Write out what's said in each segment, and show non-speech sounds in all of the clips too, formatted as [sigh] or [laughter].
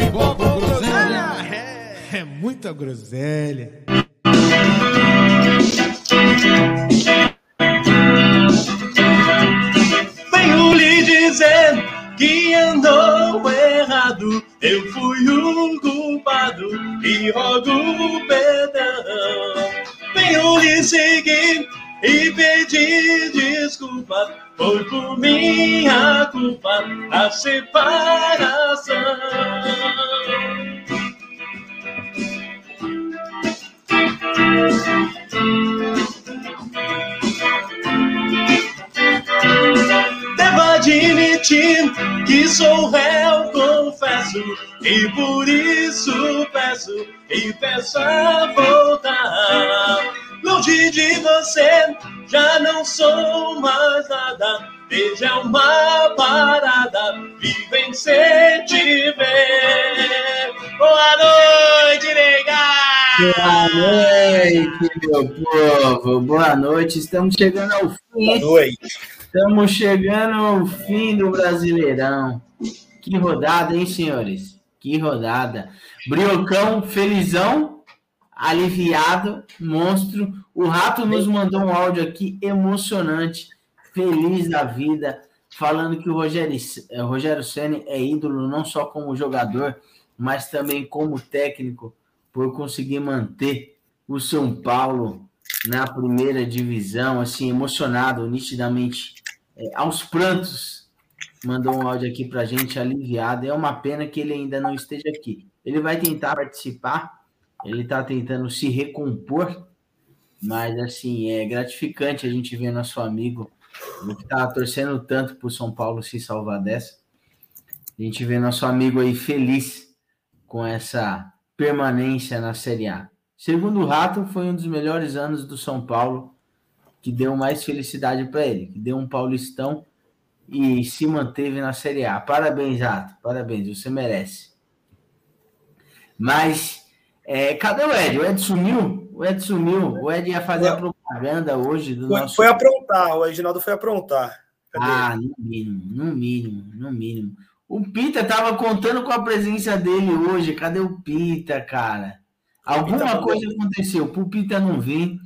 Futebol com groselha. É, é muita groselha. Venho lhe dizer que andou errado. Eu fui o culpado e rogo perdão. Venho lhe seguir e pedir desculpa. Foi por minha culpa a separação. Devo admitir que sou réu, confesso, e por isso peço e peço a voltar. Longe de você, já não sou mais nada. Veja uma parada, vivem sem te ver. Boa noite, Boa noite, meu povo. Boa noite. Estamos chegando ao fim. Boa noite. Estamos chegando ao fim do Brasileirão. Que rodada, hein, senhores? Que rodada. Briocão, felizão, aliviado, monstro. O Rato nos mandou um áudio aqui emocionante, feliz da vida, falando que o Rogério, eh, Rogério Senna é ídolo não só como jogador, mas também como técnico, por conseguir manter o São Paulo na primeira divisão, assim, emocionado, nitidamente, é, aos prantos, mandou um áudio aqui pra gente, aliviado. É uma pena que ele ainda não esteja aqui. Ele vai tentar participar, ele tá tentando se recompor, mas, assim, é gratificante a gente ver nosso amigo, que tá torcendo tanto pro São Paulo se salvar dessa. A gente vê nosso amigo aí feliz com essa permanência na Série A. Segundo o Rato, foi um dos melhores anos do São Paulo, que deu mais felicidade para ele, que deu um paulistão e se manteve na Série A. Parabéns, Rato, parabéns, você merece. Mas, é, cadê o Ed? O Ed sumiu? O Ed sumiu. O Ed ia fazer a propaganda hoje do Foi, nosso. foi aprontar, o Reginaldo foi aprontar. Cadê? Ah, no mínimo, no mínimo, no mínimo. O Pita tava contando com a presença dele hoje. Cadê o Pita, cara? Alguma Pita coisa aconteceu. Pro Pita não vir,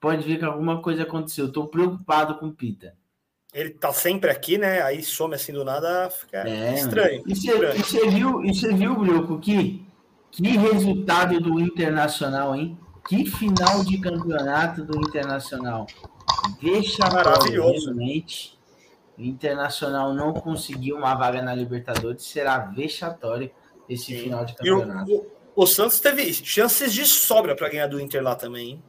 pode ver que alguma coisa aconteceu. Eu tô preocupado com o Pita. Ele tá sempre aqui, né? Aí some assim do nada, fica É, estranho. E você, estranho. e você viu, e você viu, Brioco, que, que resultado do Internacional, hein? Que final de campeonato do Internacional. Vexatório, Maravilhoso. realmente. O Internacional não conseguiu uma vaga na Libertadores, será vexatório esse Sim. final de E o, campeonato. o- o Santos teve chances de sobra para ganhar do Inter lá também, hein?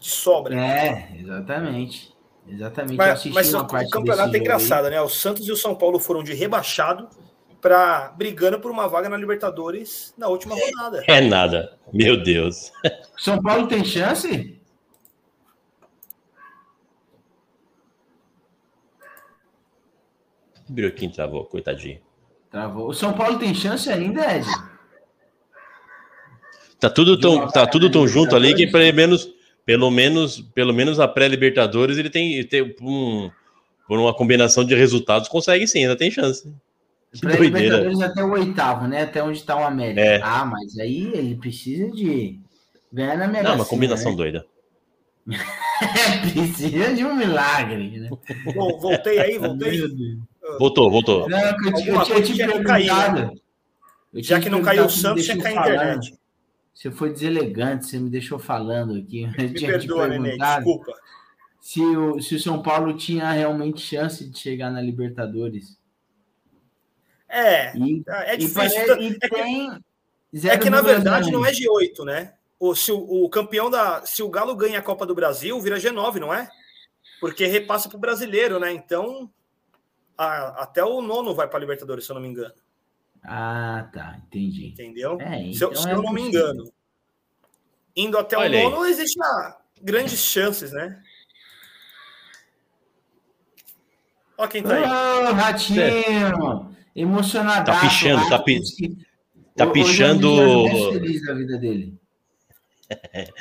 De sobra. É, exatamente. Exatamente. Mas mas o, campeonato é jogo aí. engraçado, né? O Santos e o São Paulo foram de rebaixado para brigando por uma vaga na Libertadores na última rodada. É nada. Meu Deus. São Paulo tem chance? O Brioquinho travou, coitadinho. Travou. O São Paulo tem chance ainda, Ed? Tá tudo tão, tá tudo tão junto ali que pelo menos, pelo menos, pelo menos a pré-Libertadores ele tem, tem um, por uma combinação de resultados consegue sim, ainda tem chance. Que Pra doideira. Libertadores até o oitavo, né? Até onde está o América. É. Ah, mas aí ele precisa de ganhar na Mega Não, uma combinação né? doida. [laughs] precisa de um milagre, né? Bom, voltei aí, voltei. Voltou, voltou. Não, eu, eu tinha coisa te tinha cair, perguntado. Eu Já que te não caiu o Santos, tinha cair a internet. Você foi deselegante, você me deixou falando aqui. [laughs] Eu Me te perdoa, Nenê, desculpa. se o, se o São Paulo tinha realmente chance de chegar na Libertadores. É, E, é difícil. e É que- tem É zero que na números verdade não é G8, né? O, se o, o campeão da. Se o Galo ganha a Copa do Brasil, vira G9, não é? Porque repassa para o brasileiro, né? Então, a- até o nono vai para a Libertadores, se eu não me engano. Ah, tá, entendi. Entendeu? É, se eu, então se é eu não me engano. Indo até Olha o nono, existe ah, grandes chances, né? Ó quem tá aí. Ô, Ratinho! Emocionado. Tá pichando, tá pi- tá é pichando- feliz da vida dele. [laughs]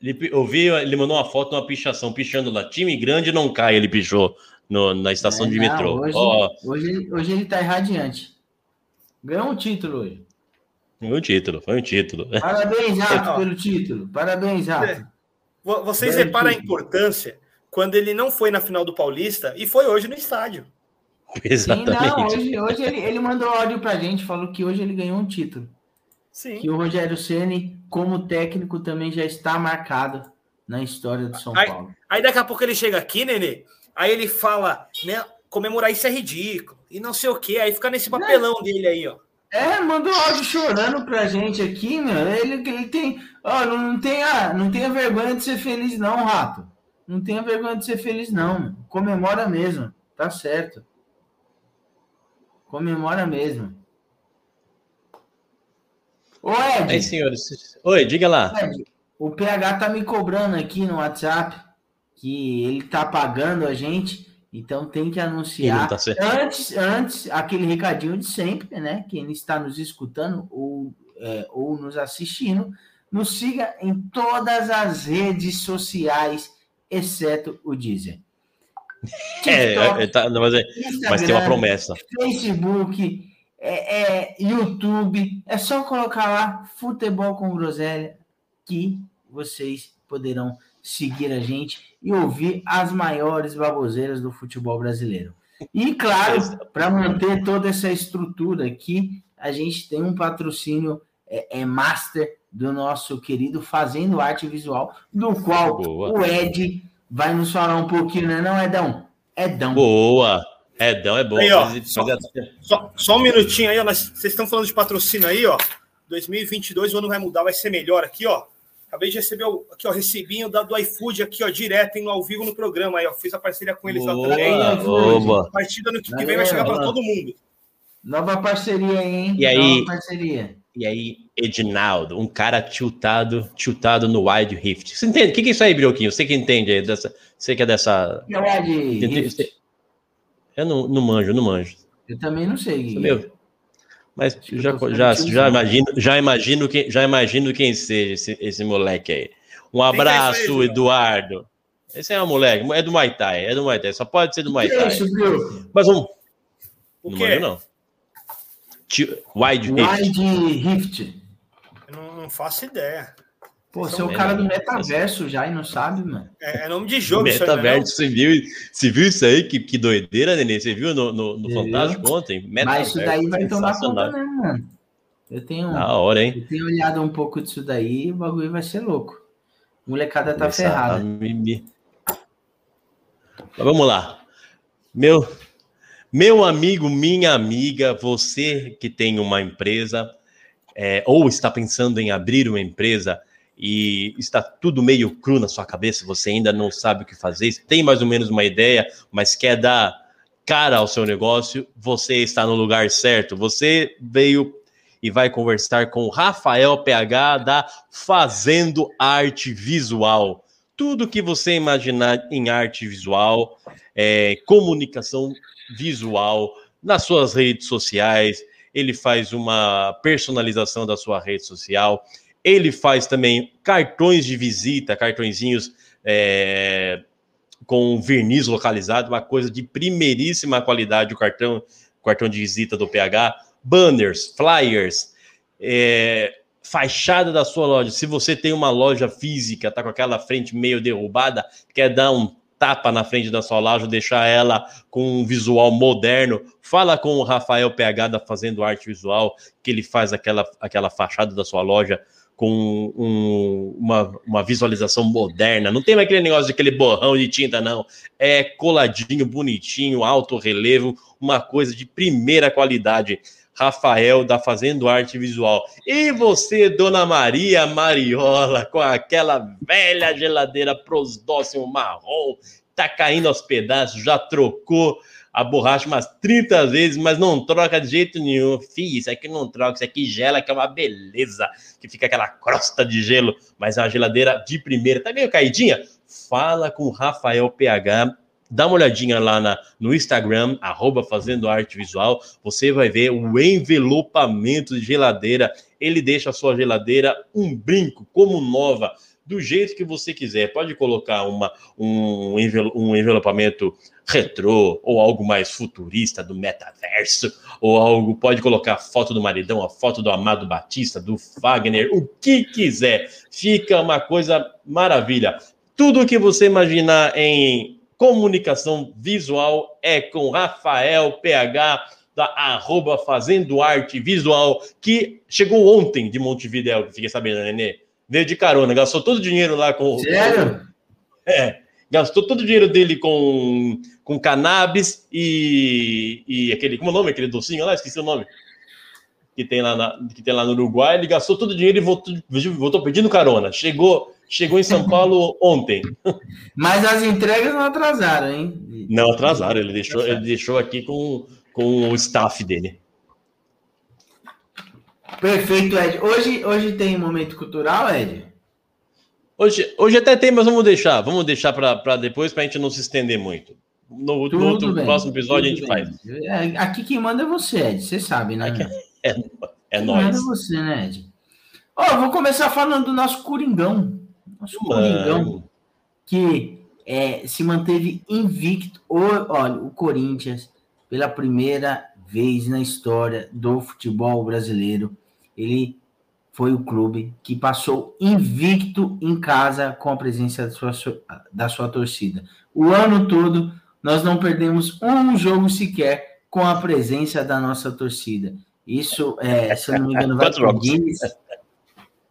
Ele, eu vi, ele mandou uma foto uma pichação, pichando lá. Time grande não cai, ele pichou no- na estação É, de não, metrô. Hoje, Ó, hoje, ele- hoje ele tá irradiante. Ganhou um título hoje. foi um título, foi um título. [laughs] Parabéns, Rato, pelo título. Parabéns, Rato. Vo- Vocês Belo reparam a título. importância quando ele não foi na final do Paulista e foi hoje no estádio. [laughs] Sim, Exatamente. não, hoje, hoje ele, ele mandou áudio pra gente, falou que hoje ele ganhou um título. Sim. Que o Rogério Ceni, como técnico, também já está marcado na história do São Ai. Paulo. Aí daqui a pouco ele chega aqui, Nenê, aí ele fala, né, comemorar isso é ridículo, e não sei o quê, aí fica nesse papelão dele aí, ó. É, mandou áudio chorando pra gente aqui, meu. Ele, ele tem. Ó, não, não, tenha, não tenha vergonha de ser feliz, não, rato. Não tenha vergonha de ser feliz, não. Comemora mesmo. Tá certo. Comemora mesmo. Ô, Ed, Aí, senhores. Oi, diga lá. Ed, o PH tá me cobrando aqui no WhatsApp que ele tá pagando a gente, então tem que anunciar. tá. Antes, antes, aquele recadinho de sempre, né? Quem está nos escutando ou, é, ou nos assistindo, nos siga em todas as redes sociais, exceto o Deezer. É, [laughs] TikTok, é, tá, não, mas, é- mas tem uma promessa. Facebook, é, é, YouTube. É só colocar lá Futebol com Groselha que vocês poderão seguir a gente e ouvir as maiores baboseiras do futebol brasileiro. E, claro, para manter toda essa estrutura aqui, a gente tem um patrocínio é, é master do nosso querido Fazendo Arte Visual, do qual Boa. o Ed vai nos falar um pouquinho, né, não, Edão? Edão. Boa. Edão é bom. Aí, ó, só- Só, só um minutinho aí, ó, nós- vocês estão falando de patrocínio aí, ó. 2022 o ano vai mudar, vai ser melhor aqui, ó. Acabei de receber o aqui, ó, recibinho da, do iFood aqui, ó, direto, indo ao vivo no programa aí, ó. Fiz a parceria com eles lá Boa, também. boa. A partir do ano que Valeu, vem vai chegar para todo mundo. Nova parceria, hein? E aí? Nova parceria. E aí, Edinaldo, um cara tiltado, tiltado no Wide Rift. Você entende? O que, que é isso aí, Brioquinho? Você que entende aí dessa. Você que é dessa. E Ed Rift? Eu não, não manjo, não manjo. Eu também não sei. Meu, mas já, já, já, imagino, já, imagino quem, já imagino quem seja esse, esse moleque aí. Um é abraço? Eduardo. Esse é um moleque, é do Muay Thai, é do Muay Thai, só pode ser do Muay que é Thai. Mas vamos. O não quê? manjo, não. Wide Rift. Wide Rift. Não, não faço ideia. Pô, Vocês você é o cara do metaverso já e não sabe, mano. É, é nome de jogo isso aí, né, Metaverso, você viu, você viu isso aí? Que, que doideira, Nenê? Você viu no, no, no. Fantástico ontem? Mas isso daí vai tomar conta mesmo, mano. Eu tenho, Da hora, hein? eu tenho olhado um pouco disso daí e o bagulho vai ser louco. Molecada tá Começar a ferrada. Mas vamos lá. Meu, meu amigo, minha amiga, você que tem uma empresa é, ou está pensando em abrir uma empresa e está tudo meio cru na sua cabeça, você ainda não sabe o que fazer, tem mais ou menos uma ideia, mas quer dar cara ao seu negócio, você está no lugar certo. Você veio e vai conversar com o Rafael PH da Fazendo Arte Visual. Tudo que você imaginar em arte visual, é, comunicação visual, nas suas redes sociais, ele faz uma personalização da sua rede social, ele faz também cartões de visita, cartõezinhos é, com verniz localizado, uma coisa de primeiríssima qualidade, o cartão, cartão de visita do PH, banners, flyers, é, fachada da sua loja. Se você tem uma loja física, tá com aquela frente meio derrubada, quer dar um tapa na frente da sua loja, deixar ela com um visual moderno, fala com o Rafael PH da Fazendo Arte Visual, que ele faz aquela, aquela fachada da sua loja com um- uma, uma visualização moderna. Não tem mais aquele negócio de aquele borrão de tinta, não. É coladinho, bonitinho, alto relevo, uma coisa de primeira qualidade. Rafael da Fazendo Arte Visual. E você, Dona Maria Mariola, com aquela velha geladeira prosdóximo marrom, tá caindo aos pedaços, já trocou a borracha umas 30 vezes, mas não troca de jeito nenhum. Fih, isso aqui não troca, isso aqui gela, que é uma beleza, que fica aquela crosta de gelo, mas é uma geladeira de primeira. Tá meio caidinha? Fala com o Rafael PH, dá uma olhadinha lá na, no Instagram, arroba Fazendo Arte Visual, você vai ver o envelopamento de geladeira. Ele deixa a sua geladeira um brinco, como nova, do jeito que você quiser. Pode colocar uma, um, um envelopamento retrô, ou algo mais futurista do metaverso, ou algo, pode colocar a foto do maridão, a foto do Amado Batista, do Wagner, o que quiser. Fica uma coisa maravilha. Tudo que você imaginar em comunicação visual é com Rafael PH da arroba Fazendo Arte Visual, que chegou ontem de Montevidéu, fiquei sabendo, né, Nenê? Veio de carona, gastou todo o dinheiro lá com. Sério? É, gastou todo o dinheiro dele com, com cannabis e, e aquele. Como é o nome? Aquele docinho lá? Esqueci o nome. Que tem lá, na, que tem lá no Uruguai. Ele gastou todo o dinheiro e voltou, voltou pedindo carona. Chegou, chegou em São Paulo ontem. [laughs] Mas as entregas não atrasaram, hein? Não atrasaram, ele deixou, ele deixou aqui com, com o staff dele. Perfeito, Ed. Hoje, hoje tem momento cultural, Ed? Hoje, hoje até tem, mas vamos deixar. Vamos deixar para depois, para a gente não se estender muito. No, no outro bem, próximo episódio a gente tudo faz. bem. É, Aqui quem manda é você, Ed. Você sabe, né? Aqui É, é Quem nóis. manda é você, né, Ed? Ó, eu vou começar falando do nosso Coringão. Nosso Coringão, que é, se manteve invicto. O- olha, o Corinthians, pela primeira vez na história do futebol brasileiro, ele foi o clube que passou invicto em casa com a presença da sua, da sua torcida. O ano todo, nós não perdemos um jogo sequer com a presença da nossa torcida. Isso, é, se eu não me engano, vai pro jogos? Guinness. [laughs]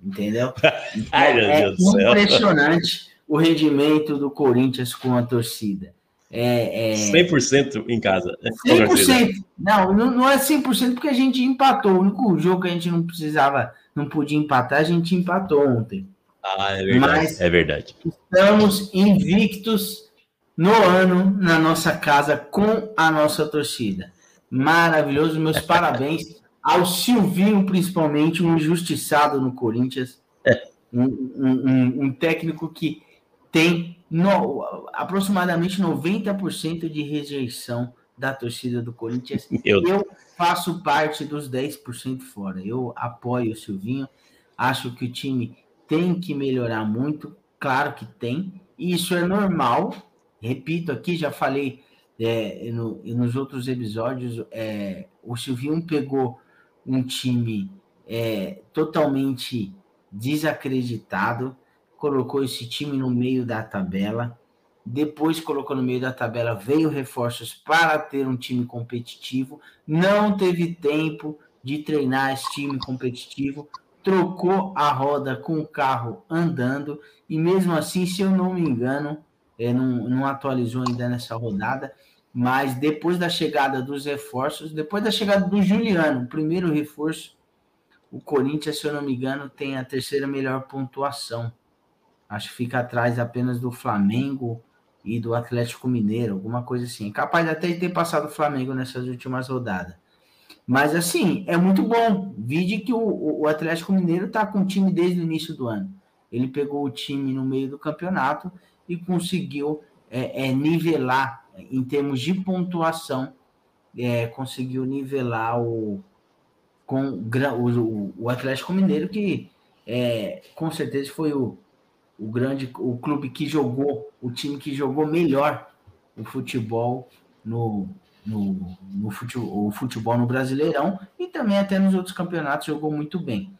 Entendeu? [laughs] Ai, meu é do céu. impressionante o rendimento do Corinthians com a torcida. É, é 100% em casa. né? Com certeza. 100%. Não, não não é 100% porque a gente empatou. O único jogo que a gente não precisava, não podia empatar, a gente empatou ontem. Ah, é verdade. Mas- É verdade. Estamos invictos no ano na nossa casa com a nossa torcida. Maravilhoso, meus [laughs] parabéns ao Silvinho, principalmente, um injustiçado no Corinthians, um, um- um- um técnico que tem no- aproximadamente 90% de rejeição da torcida do Corinthians. Eu, Eu faço parte dos 10% fora. Eu apoio o Silvinho. Acho que o time tem que melhorar muito. Claro que tem. E isso é normal. Repito aqui, já falei é, no- nos outros episódios. é, o Silvinho pegou um time é, totalmente desacreditado, colocou esse time no meio da tabela. Depois colocou no meio da tabela, veio reforços para ter um time competitivo. Não teve tempo de treinar esse time competitivo. Trocou a roda com o carro andando. E mesmo assim, se eu não me engano, é, não, não atualizou ainda nessa rodada. Mas depois da chegada dos reforços, depois da chegada do Juliano, primeiro reforço, o Corinthians, se eu não me engano, tem a terceira melhor pontuação. Acho que fica atrás apenas do Flamengo e do Atlético Mineiro, alguma coisa assim. Capaz até de ter passado o Flamengo nessas últimas rodadas. Mas assim, é muito bom. Vide que o, o- o Atlético Mineiro está com o time desde o início do ano. Ele pegou o time no meio do campeonato e conseguiu é, é, nivelar em termos de pontuação, é, conseguiu nivelar o com o o Atlético Mineiro, que é, com certeza foi o, o grande o clube que jogou, o time que jogou melhor o futebol no, no, no futebol, o futebol no Brasileirão e também até nos outros campeonatos jogou muito bem.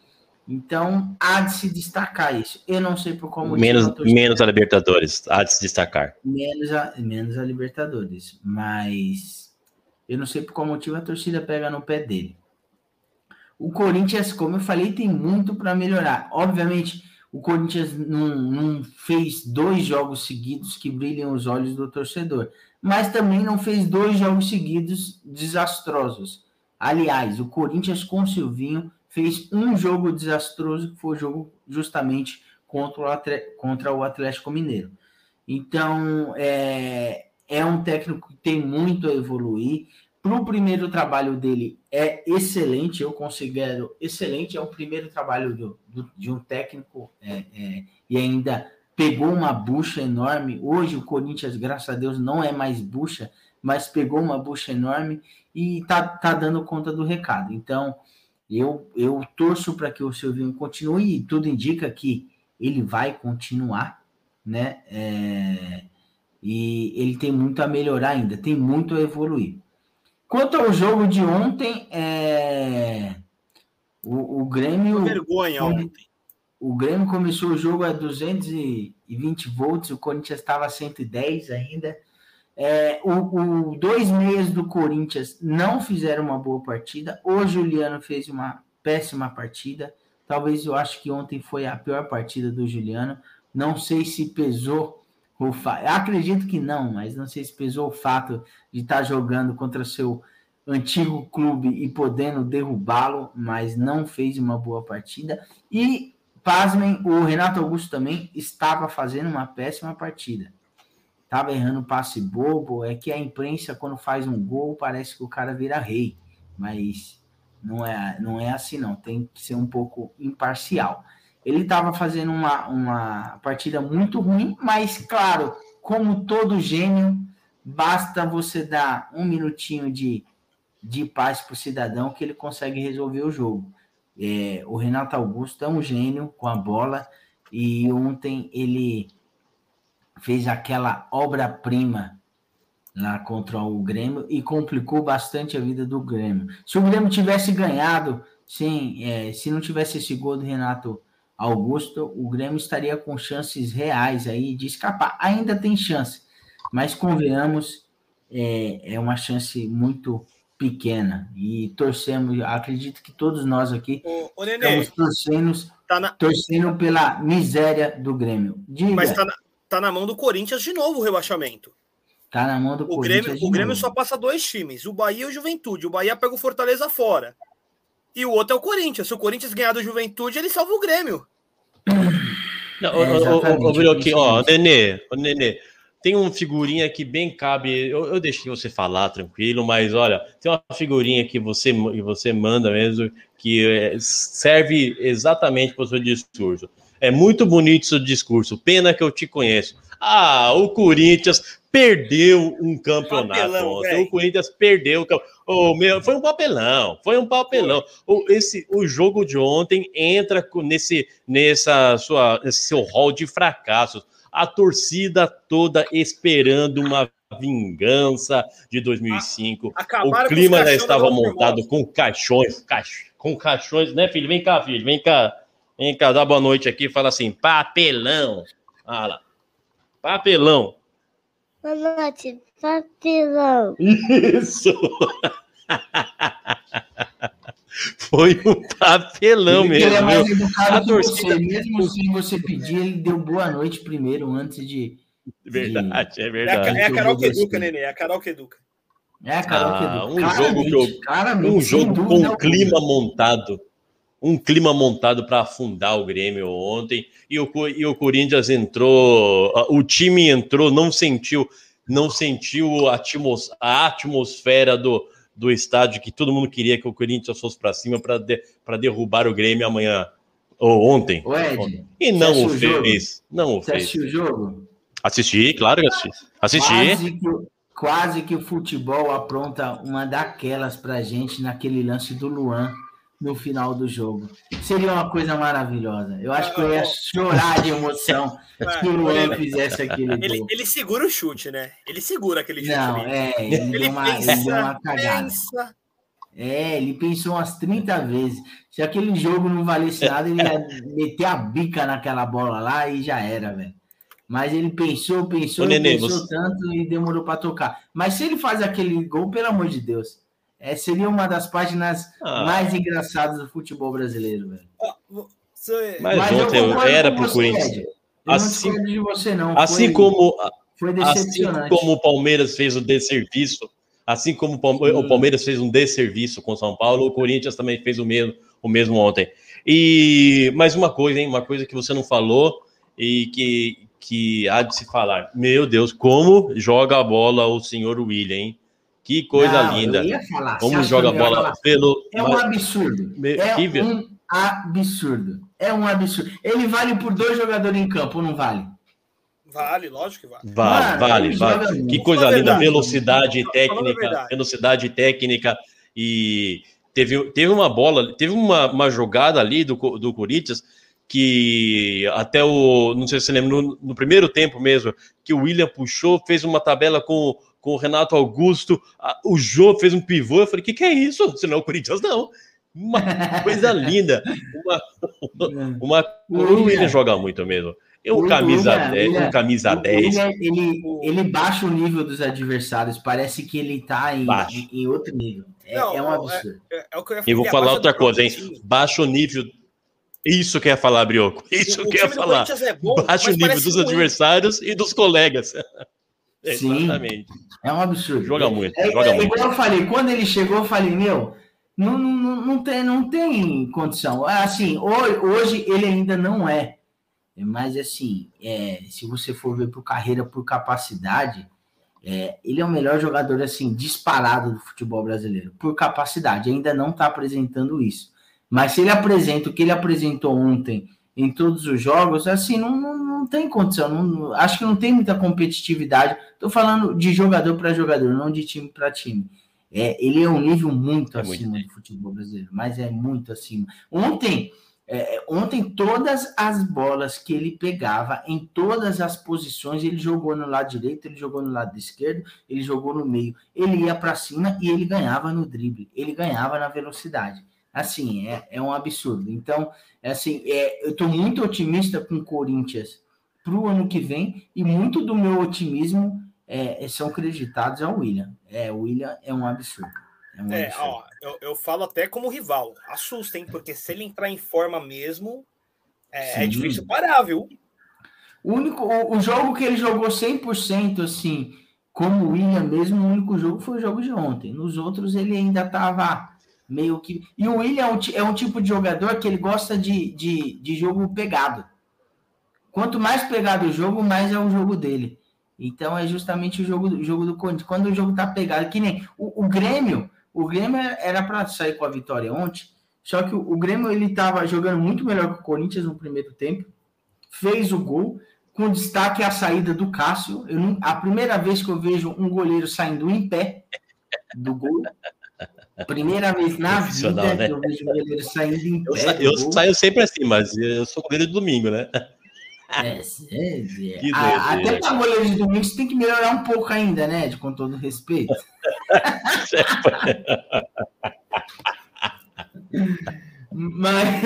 Então, há de se destacar isso. Eu não sei por qual motivo menos, menos a Libertadores, há de se destacar. menos a, menos a Libertadores, mas eu não sei por qual motivo a torcida pega no pé dele. O Corinthians, como eu falei, tem muito para melhorar. Obviamente, o Corinthians não, não fez dois jogos seguidos que brilhem os olhos do torcedor, mas também não fez dois jogos seguidos desastrosos. Aliás, o Corinthians com o Silvinho fez um jogo desastroso, que foi o jogo justamente contra o, Atle- contra o Atlético Mineiro. Então, é, é um técnico que tem muito a evoluir. Para o primeiro trabalho dele é excelente, eu considero excelente. É o primeiro trabalho do, do, de um técnico é, é, e ainda pegou uma bucha enorme. Hoje o Corinthians, graças a Deus, não é mais bucha, mas pegou uma bucha enorme e tá, tá dando conta do recado. Então, eu, eu torço para que o Silvinho continue e tudo indica que ele vai continuar, né? É, e ele tem muito a melhorar ainda, tem muito a evoluir. Quanto ao jogo de ontem, é, o, o Grêmio. Vergonha ontem o Grêmio começou o jogo a 220 volts, o Corinthians estava a 110 ainda. É, o, o, dois meias do Corinthians não fizeram uma boa partida. O Juliano fez uma péssima partida. Talvez eu acho que ontem foi a pior partida do Juliano. Não sei se pesou o fato. Acredito que não, mas não sei se pesou o fato de estar jogando contra seu antigo clube e podendo derrubá-lo, mas não fez uma boa partida. E Pasmem, o Renato Augusto também estava fazendo uma péssima partida. Estava errando passe bobo. É que a imprensa, quando faz um gol, parece que o cara vira rei. Mas não é, não é assim, não. Tem que ser um pouco imparcial. Ele estava fazendo uma, uma partida muito ruim, mas, claro, como todo gênio, basta você dar um minutinho de, de paz para o cidadão que ele consegue resolver o jogo. É, o Renato Augusto é um gênio com a bola e ontem ele fez aquela obra-prima lá contra o Grêmio e complicou bastante a vida do Grêmio. Se o Grêmio tivesse ganhado, sim, é, se não tivesse esse gol do Renato Augusto, o Grêmio estaria com chances reais aí de escapar. Ainda tem chance, mas convenhamos, é, é uma chance muito pequena. E torcemos, acredito que todos nós aqui ô, ô, Nenê, estamos torcendo, tá na... torcendo pela miséria do Grêmio. Diga. Mas tá na, tá na mão do Corinthians de novo o rebaixamento. Tá na mão do o Corinthians. Grêmio, o Grêmio só passa dois times, o Bahia e o Juventude. O Bahia pega o Fortaleza fora. E o outro é o Corinthians. Se o Corinthians ganhar do Juventude, ele salva o Grêmio. [clears throat] Não, é, o, o, o, ó, Nenê, o Nenê, tem uma figurinha que bem cabe. Eu, eu deixei você falar tranquilo, mas olha, tem uma figurinha que você, que você manda mesmo que é, serve exatamente para o seu discurso. É muito bonito seu discurso. Pena que eu te conheço. Ah, o Corinthians perdeu um campeonato. Papelão, o Corinthians perdeu. Oh, meu, foi um papelão. Foi um papelão. O, esse, o jogo de ontem entra nesse, nessa sua, nesse seu hall de fracassos a torcida toda esperando uma vingança de 2005. o clima já estava montado com caixões, caix, com caixões, né, filho? Vem cá, filho, vem cá. Vem cá, dá boa noite aqui, fala assim, papelão. Lá. Papelão. Boa noite, papelão. Isso. [laughs] Foi um papelão ele mesmo. Ele é mais educado que torcida... você. Mesmo sem você pedir, ele deu boa noite primeiro, antes de. Verdade, de... é verdade. É a, é a Carol que educa, Nenê. É a Carol que educa. É a Carol ah, que educa. Um jogo, que eu, um jogo com um clima montado. Um clima montado para afundar o Grêmio ontem. E o, e o Corinthians entrou. O time entrou, não sentiu, não sentiu a, atmos, a atmosfera do do estádio que todo mundo queria que o Corinthians fosse para cima para de, derrubar o Grêmio amanhã ou ontem. O Ed, e não o fez. O não o você fez. Assistiu o jogo? Assisti, claro que assisti. Assisti. Quase que, quase que o futebol apronta uma daquelas para gente naquele lance do Luan no final do jogo. Seria uma coisa maravilhosa. Eu acho que eu ia chorar de emoção [laughs] se o Luan fizesse aquele [laughs] ele, gol. Ele segura o chute, né? Ele segura aquele chute. Não, é, ele, [laughs] ele, deu uma, pensa, ele deu uma cagada. Pensa. É, ele pensou umas 30 vezes. Se aquele jogo não valesse nada, ele ia meter a bica naquela bola lá e já era, velho. Mas ele pensou, pensou, Ô, Nenê, pensou você... tanto e demorou para tocar. Mas se ele faz aquele gol, pelo amor de Deus, é, seria uma das páginas ah. mais engraçadas do futebol brasileiro, velho. Mas, Mas ontem era pro Corinthians. Assim, não de você, não. Assim foi, como foi assim como o Palmeiras fez o desserviço, assim como o hum. Palmeiras fez um desserviço com o São Paulo, o Corinthians também fez o mesmo, o mesmo ontem. E mais uma coisa, hein? Uma coisa que você não falou e que que há de se falar. Meu Deus, como joga a bola o senhor William, hein? Que coisa Não, linda. eu ia falar, Como joga a bola falar? pelo. É um absurdo. Me- É que ver- um absurdo. É um absurdo. Ele vale por dois jogadores em campo, ou não vale? Vale, lógico que vale. Vale, Mano, vale, vale. Que coisa linda, velocidade a técnica, velocidade técnica e teve, teve uma bola, teve uma, uma jogada ali do, do Corinthians que até o, não sei se você lembra, no, no primeiro tempo mesmo, que o William puxou, fez uma tabela com, com o Renato Augusto, a- o Jô fez um pivô, eu falei, o que, que é isso? Senão o Corinthians não. Uma coisa [laughs] linda, uma, uma, O o William- William joga muito mesmo. É um O camisa William- 10, William- um camisa O 10. William, ele, ele baixa o nível dos adversários. Parece que ele tá em, em, em outro nível. É, Não, é um é- absurdo. É, é o que eu ia E vou falar outra coisa, hein? Baixa o nível. Isso que eu ia falar, Brioco. Isso O que eu do falar. É bom, Baixa o nível dos ruim. adversários e dos colegas. Sim. Exatamente. É um absurdo. Joga muito, É, joga é, muito. igual eu falei, quando ele chegou, eu falei, meu, não, não, não, não tem, não tem condição. Assim, ho- hoje ele ainda não é. Mas assim, é, se você for ver por carreira, por capacidade, é, ele é o melhor jogador assim disparado do futebol brasileiro. Por capacidade, ainda não está apresentando isso. Mas se ele apresenta o que ele apresentou ontem em todos os jogos, assim, não, não, não tem condição. não- acho que não tem muita competitividade. Estou falando de jogador para jogador, não de time para time. É, ele é um nível muito É muito acima do futebol brasileiro, mas é muito acima. Ontem, é, ontem todas as bolas que ele pegava em todas as posições, ele jogou no lado direito, ele jogou no lado esquerdo, ele jogou no meio. Ele ia para cima e ele ganhava no drible, ele ganhava na velocidade. Assim, é, é um absurdo. Então, é assim, é, eu estou muito otimista com o Corinthians para o ano que vem e muito do meu otimismo é, são creditados ao William. É, o William é um absurdo. É um É, absurdo. ó, eu, eu falo até como rival. Assusta, hein? Porque se ele entrar em forma mesmo, é, é difícil parar, viu? O único o, o jogo que ele jogou 100% assim, como o William mesmo, o único jogo foi o jogo de ontem. Nos outros ele ainda estava meio que. E o William é um, é um tipo de jogador que ele gosta de, de, de jogo pegado. Quanto mais pegado o jogo, mais é o jogo dele. Então é justamente o jogo, jogo do Corinthians. Quando o jogo tá pegado, que nem o, o Grêmio, o Grêmio era para sair com a vitória ontem, só que o, o Grêmio ele tava jogando muito melhor que o Corinthians no primeiro tempo, fez o gol, com destaque à saída do Cássio. Eu a primeira vez que eu vejo um goleiro saindo em pé do gol. Primeira vez na vida né? que eu vejo um goleiro saindo em Eu, pé. sa- do eu saio sempre assim, mas eu sou goleiro de domingo, né? É, é, é. Até para goleiro de domingo você tem que melhorar um pouco ainda, né? De, com todo respeito. [laughs] mas,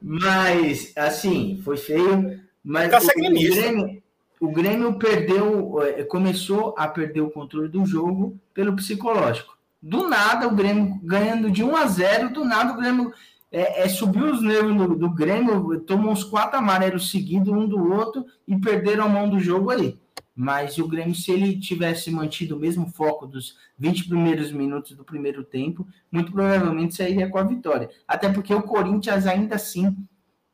mas, assim, foi feio. Mas o, o. Grêmio, o Grêmio perdeu, eh, começou a perder o controle do jogo pelo psicológico. Do nada, o Grêmio ganhando de 1 a 0, do nada o Grêmio é, é, subiu os nervos do, do Grêmio, tomou uns quatro amarelos seguidos um do outro e perderam a mão do jogo aí. Mas o Grêmio, se ele tivesse mantido o mesmo foco dos 20 primeiros minutos do primeiro tempo, muito provavelmente sairia com a vitória. Até porque o Corinthians ainda assim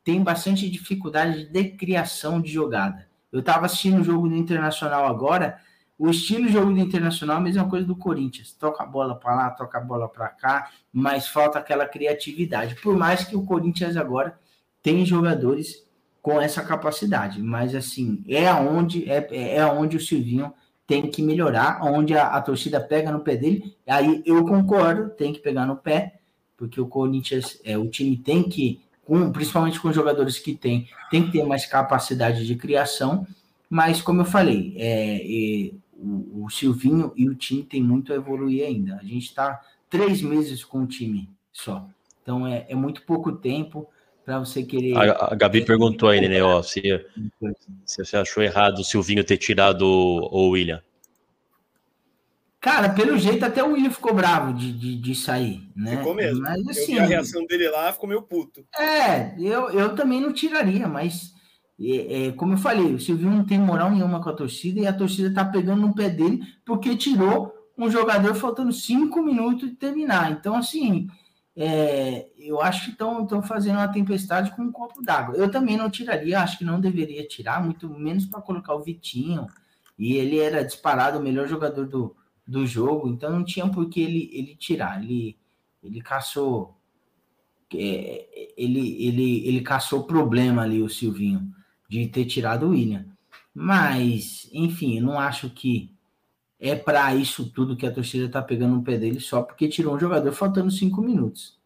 tem bastante dificuldade de criação de jogada. Eu estava assistindo o jogo do Internacional agora, o estilo de jogo do Internacional é a mesma coisa do Corinthians. Toca a bola para lá, toca a bola para cá, mas falta aquela criatividade. Por mais que o Corinthians agora tem jogadores com essa capacidade, mas assim, é aonde é, é aonde o Silvinho tem que melhorar, onde a, a torcida pega no pé dele. Aí eu concordo, tem que pegar no pé, porque o Corinthians, é, o time tem que, com, principalmente com os jogadores que tem, tem que ter mais capacidade de criação. Mas como eu falei, é, é, o, o Silvinho e o time tem muito a evoluir ainda. A gente está três meses com o time só. Então é, é muito pouco tempo para você querer. A, a Gabi perguntou aí, né, ó, se, se você achou errado o Silvinho ter tirado o, o William. Cara, pelo jeito até o William ficou bravo de, de, de sair, né? Ficou mesmo. Mas Eu assim, vi a reação dele lá, ficou meio puto. é, eu, eu também não tiraria, mas é, é, como eu falei, o Silvinho não tem moral nenhuma com a torcida e a torcida tá pegando no pé dele porque tirou um jogador faltando cinco minutos de terminar. Então, assim, é, eu acho que estão fazendo uma tempestade com um copo d'água. Eu também não tiraria, acho que não deveria tirar, muito menos para colocar o Vitinho. E ele era disparado o melhor jogador do, do jogo, então não tinha por que ele, ele tirar. Ele, ele caçou. É, ele, ele, ele caçou problema ali, o Silvinho, de ter tirado o William. Mas, enfim, não acho que é para isso tudo que a torcida está pegando no pé dele só porque tirou um jogador faltando cinco minutos.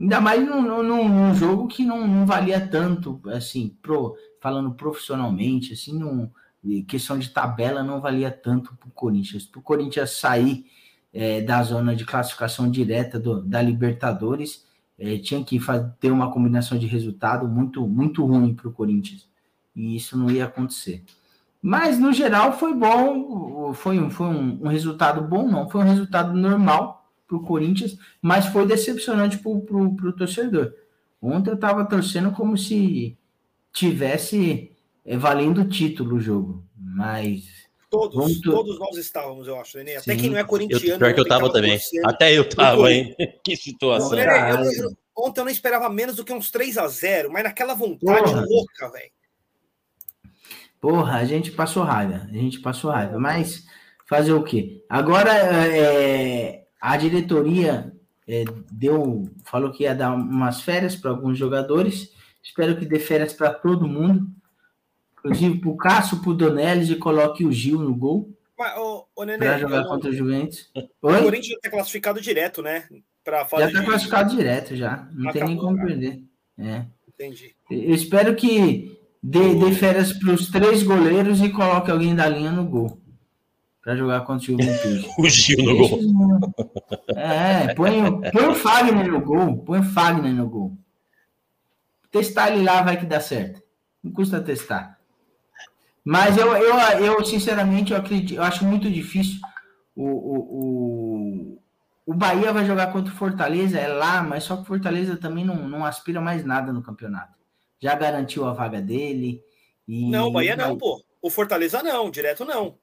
Ainda mais num, num, num jogo que não, não, valia tanto, assim, pro, falando profissionalmente, assim, num, questão de tabela não valia tanto para o Corinthians. Para o Corinthians sair é, da zona de classificação direta do, da Libertadores, é, tinha que fazer, ter uma combinação de resultado muito, muito ruim para o Corinthians. E isso não ia acontecer. Mas, no geral, foi bom, foi, foi um, um resultado bom, não, foi um resultado normal para o Corinthians, mas foi decepcionante para o torcedor. Ontem eu estava torcendo como se tivesse é, valendo o título o jogo, mas... Todos, todos nós estávamos, eu acho, né? Até quem não é corintiano... Eu, pior que eu estava também, torcendo. até eu estava, hein? [laughs] que situação. eu, eu, ontem eu não esperava menos do que uns 3 a 0 mas naquela vontade Porra. louca, velho. Porra, a gente passou raiva, a gente passou raiva, mas fazer o quê? Agora é, a diretoria é, deu, falou que ia dar umas férias para alguns jogadores. Espero que dê férias para todo mundo, inclusive para o Cássio, para o Donelis e coloque o Gil no gol. Para jogar contra o Juventus. Oi? O Corinthians já está classificado direto, né? Pra já está de... classificado direto, já. Não Acabou, tem nem como cara. perder. É. Entendi. Eu espero que Dê, dê férias para os três goleiros e coloque alguém da linha no gol. Para jogar contra o Juventude. [laughs] o Gil no gol. É, põe, põe o Fagner no gol. Põe o Fagner no gol. Testar ele lá vai que dá certo. Não custa testar. Mas eu, eu, eu sinceramente, eu, acredito, eu acho muito difícil. O, o, o, o Bahia vai jogar contra o Fortaleza, é lá, mas só que o Fortaleza também não, não aspira mais nada no campeonato já garantiu a vaga dele. E... Não, o Bahia não, pô. O Fortaleza não, direto não.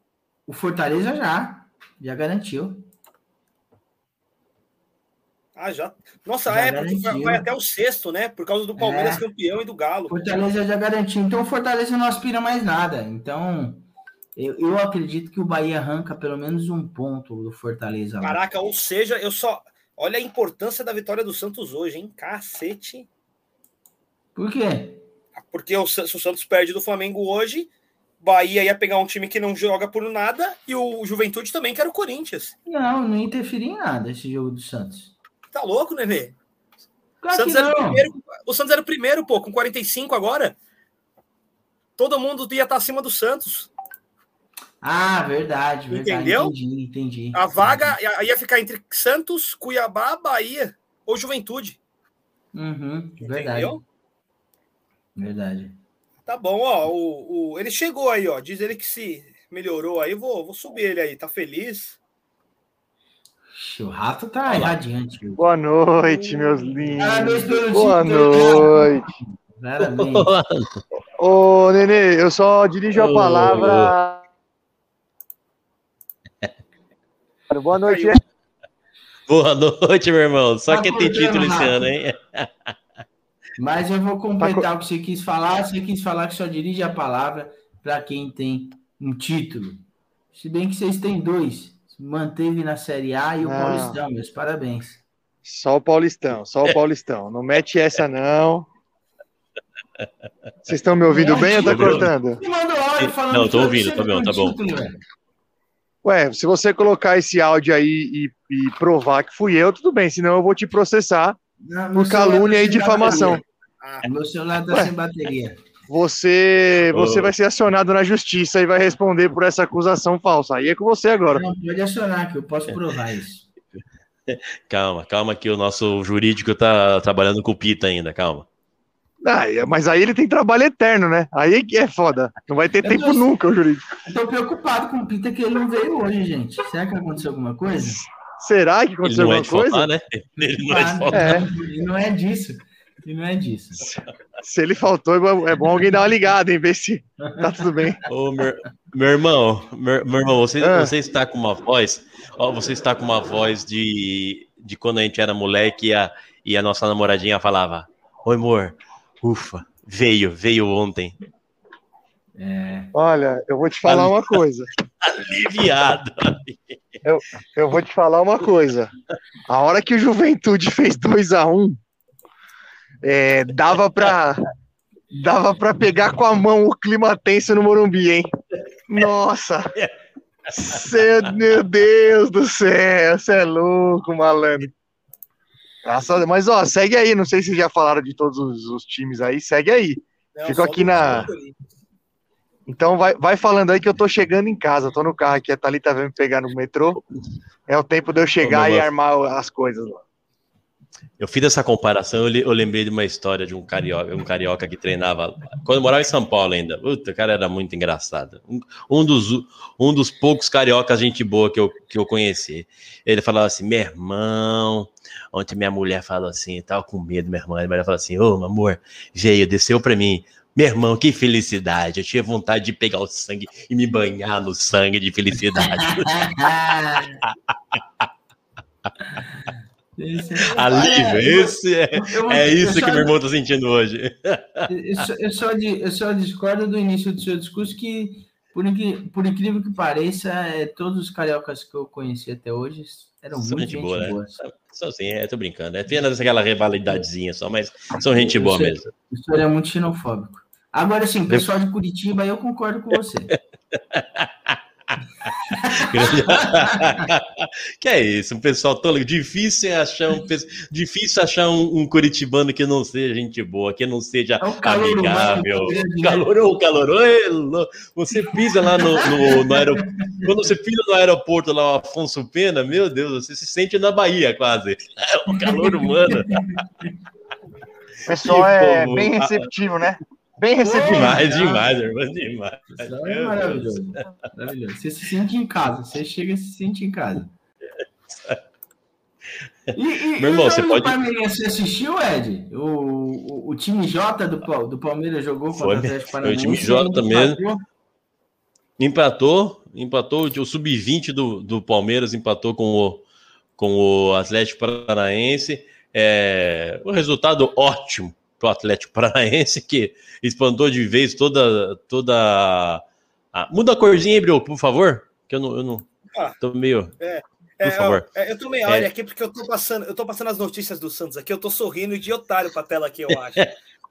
O Fortaleza já, já garantiu. Ah, já. Nossa, já é, garantiu. vai até o sexto, né? Por causa do Palmeiras é. campeão e do Galo. Fortaleza já garantiu. Então o Fortaleza não aspira mais nada. Então, eu, eu acredito que o Bahia arranca pelo menos um ponto do Fortaleza. Caraca, ou seja, eu só. Olha a importância da vitória do Santos hoje, hein? Cacete. Por quê? Porque o, se o Santos perde do Flamengo hoje, Bahia ia pegar um time que não joga por nada e o Juventude também, que era o Corinthians. Não, não interferia em nada esse jogo do Santos. Tá louco, Nenê? Claro Santos era o, primeiro, o Santos era o primeiro, pô, com 45 agora. Todo mundo ia estar acima do Santos. Ah, verdade, verdade. Entendeu? Entendi, entendi. A vaga ia ficar entre Santos, Cuiabá, Bahia ou Juventude. Uhum, verdade. Entendeu? Verdade. Tá bom, ó. O, o, ele chegou aí, ó. Diz ele que se melhorou aí. Vou, vou subir ele aí. Tá feliz? O rato tá Olá. radiante. Boa noite, meus lindos. Ah, meus Boa noite. Parabéns. Ô, Nenê, eu só dirijo a palavra. [laughs] Boa noite. Boa noite, meu irmão. Só tá que tem título esse ano, hein? [laughs] Mas eu vou completar o que você quis falar. Você quis falar que só dirige a palavra para quem tem um título. Se bem que vocês têm dois. Manteve na Série A e o não. Paulistão, meus parabéns. Só o Paulistão, só o Paulistão. Não mete essa, não. Vocês estão me ouvindo bem ou tá cortando? Não, tô ouvindo, tá bom, tá bom. Ué, se você colocar esse áudio aí e, e, provar que fui eu, tudo bem, senão eu vou te processar não, por calúnia e difamação. Ah, meu celular tá Ué, sem bateria. Você, você oh. vai ser acionado na justiça e vai responder por essa acusação falsa. Aí é com você agora. Não, pode acionar, que eu posso provar isso. [laughs] Calma, calma, que o nosso jurídico tá trabalhando com o Pita ainda, calma. Ah, mas aí ele tem trabalho eterno, né? Aí que é foda. Não vai ter eu tempo tô, nunca o jurídico. Tô preocupado com o Pita que ele não veio hoje, gente. Será que aconteceu alguma coisa? Será que aconteceu alguma é coisa? Faltar, né? [laughs] Ele não, ah, é, é. não é disso. E não é disso. Se ele faltou, é bom alguém dar uma ligada, em ver se tá tudo bem. Ô, meu, meu irmão, meu, meu, irmão, você, ah. você está com uma voz, ó, você está com uma voz de, de quando a gente era moleque e a, e a nossa namoradinha falava: Oi, amor, ufa, veio, veio ontem. É, Olha, eu vou te falar uma coisa. [laughs] Aliviado. Eu vou te falar uma coisa. A hora que o Juventude fez 2 a 1 é, dava pra dava para pegar com a mão o clima tenso no Morumbi, hein? Nossa! Cê, meu Deus do céu, você é louco, malandro. Graças a Deus. Mas ó, segue aí, não sei se já falaram de todos os, os times aí, segue aí. Não, Fico aqui na-. Então vai, vai falando aí que eu tô chegando em casa, tô no carro aqui, a Thalita vai me pegar no metrô. É o tempo de eu chegar e armar as coisas lá. Eu fiz essa comparação, eu, eu lembrei de uma história de um carioca, um carioca que treinava quando morava em São Paulo ainda. Puta, o cara era muito engraçado. Um, um dos, um dos poucos cariocas, gente boa que eu, que eu conheci. Ele falava assim: meu irmão. Ontem minha mulher falou assim, tava com medo, minha irmã. A mulher falou assim: Ô, meu amor, veio, desceu pra mim. Meu irmão, que felicidade. Eu tinha vontade de pegar o sangue e me banhar no sangue de felicidade. [laughs] [laughs] [laughs] Esse- Alívio, Olha, eu- esse é, eu vou- é eu isso só- que meu irmão tá sentindo hoje. Eu só, eu, só eu só discordo do início do seu discurso que, por, por incrível que pareça, é, todos os cariocas que eu conheci até hoje eram São muito gente gente boa, né? boa. Só assim, é, tô brincando. É apenas aquela rivalidadezinha só, mas são gente boa mesmo. O senhor é muito xenofóbico. Agora sim, pessoal de Curitiba, eu concordo com você. [laughs] que é isso, um pessoal tolo. Difícil é achar um, [laughs] difícil achar um, um curitibano que não seja gente boa, que não seja É o calor amigável. né? Calorou, calorou. Ê, lou- Você pisa lá no, no, no aeroporto. Quando você pisa no aeroporto lá, o Afonso Pena, meu Deus, você se sente na Bahia quase. É o calor humano. [laughs] O pessoal Que é bem receptivo, né? Bem receptivo. Demais, demais, irmão, demais. Isso é maravilhoso. maravilhoso. Você se sente em casa, você chega e se sente em casa. E, e, Meu irmão, e o você pode- Palmeiras, você assistiu, Ed? O, o, o time J do, Pal- do Palmeiras jogou contra Foi, o Atlético foi o Paranaense. time J mesmo. Empatou, empatou o sub-20 do, do Palmeiras, empatou com o, com o Atlético Paranaense. É, o resultado ótimo para o Atlético [laughs] Paranaense, que espantou de vez toda. toda a... Muda a corzinha aí, por favor. Que eu não. Eu não Ah. tô meio. É, Por favor. é, eu tomei área aqui porque eu tô passando, eu tô passando as notícias do Santos aqui, eu tô sorrindo de otário pra tela aqui, eu [laughs] acho.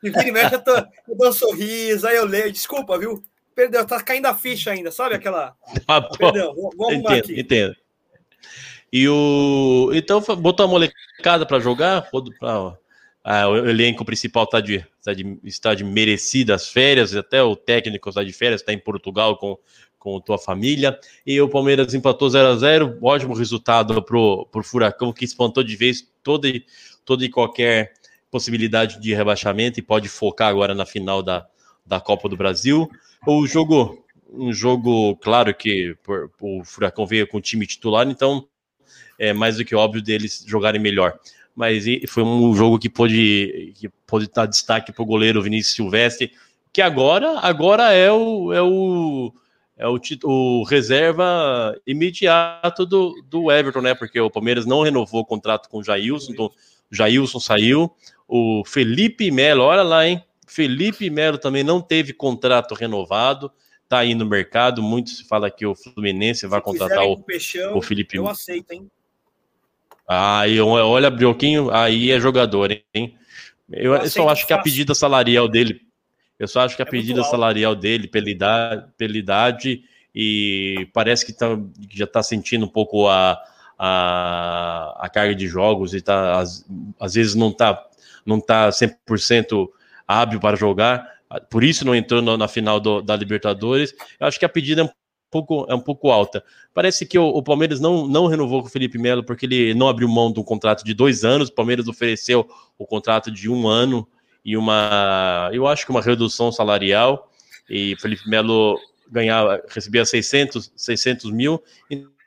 E vira e mexe, eu, tô, eu dou um sorriso, aí eu leio, desculpa, viu? Perdeu, tá caindo a ficha ainda, sabe aquela? Ah. Perdão, vou, vou arrumar Entendo, aqui. entendo. E o. Então, botou a molecada para jogar. pra- ah, o elenco principal tá de, tá de, está de merecidas férias, até o técnico está de férias, está em Portugal com, com tua família. E o Palmeiras empatou 0 a 0 Ótimo resultado pro, pro Furacão, que espantou de vez toda e, toda e qualquer possibilidade de rebaixamento e pode focar agora na final da, da Copa do Brasil. O jogo, um jogo, claro que por- o Furacão veio com o time titular, então é mais do que óbvio deles jogarem melhor. Mas foi um jogo que pôde, que pôde dar destaque para o goleiro Vinícius Silvestre, que agora, agora é o, é o, é o, o reserva imediato do, do Everton, né? Porque o Palmeiras não renovou o contrato com o Jailson, então o Jailson saiu. O Felipe Melo, olha lá, hein? Felipe Melo também não teve contrato renovado, tá aí no mercado. Muito se fala que o Fluminense vai Se contratar o, o Felipe eu aceito, hein? Aí, olha, Brioquinho, aí é jogador, hein? Eu, Eu só acho que a pedida salarial dele, eu só acho que a É pedida salarial dele, pela idade, pela idade e parece que, tá, já está sentindo um pouco a, a, a carga de jogos e tá, às, às vezes não está não tá 100% hábil para jogar, por isso não entrou no- na final do- da Libertadores. Eu acho que a pedida é um pouco, é um pouco alta. Parece que o, o Palmeiras não, não renovou com o Felipe Melo porque ele não abriu mão de um contrato de dois anos. O Palmeiras ofereceu o contrato de um ano e uma, eu acho que uma redução salarial. E Felipe Melo ganhava, recebia 600, 600 mil.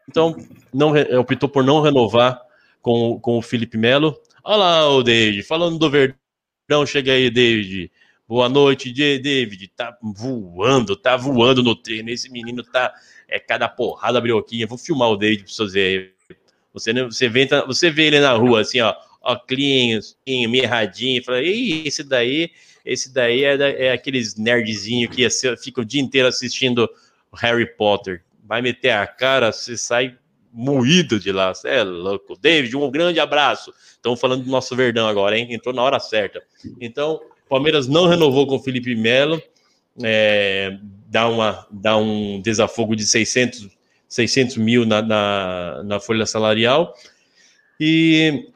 Então, não optou por não renovar com, com o Felipe Melo. Olha lá o David, falando do Verdão, chega aí, David. Boa noite, David. Tá voando, tá voando no treino. Esse menino tá. É cada porrada brioquinha. Vou filmar o David pra vocês. Você, você, vê, você vê ele na rua, assim, ó, óculos, mirradinho, fala, Ih, esse daí, esse daí é, é aqueles nerdzinho que fica o dia inteiro assistindo Harry Potter. Vai meter a cara, você sai moído de lá. Você é louco. David, um grande abraço. Estamos falando do nosso Verdão agora, hein? Entrou na hora certa. Então, Palmeiras não renovou com o Felipe Melo. É, dá, uma, dá um desafogo de 600, 600 mil na, na, na folha salarial. E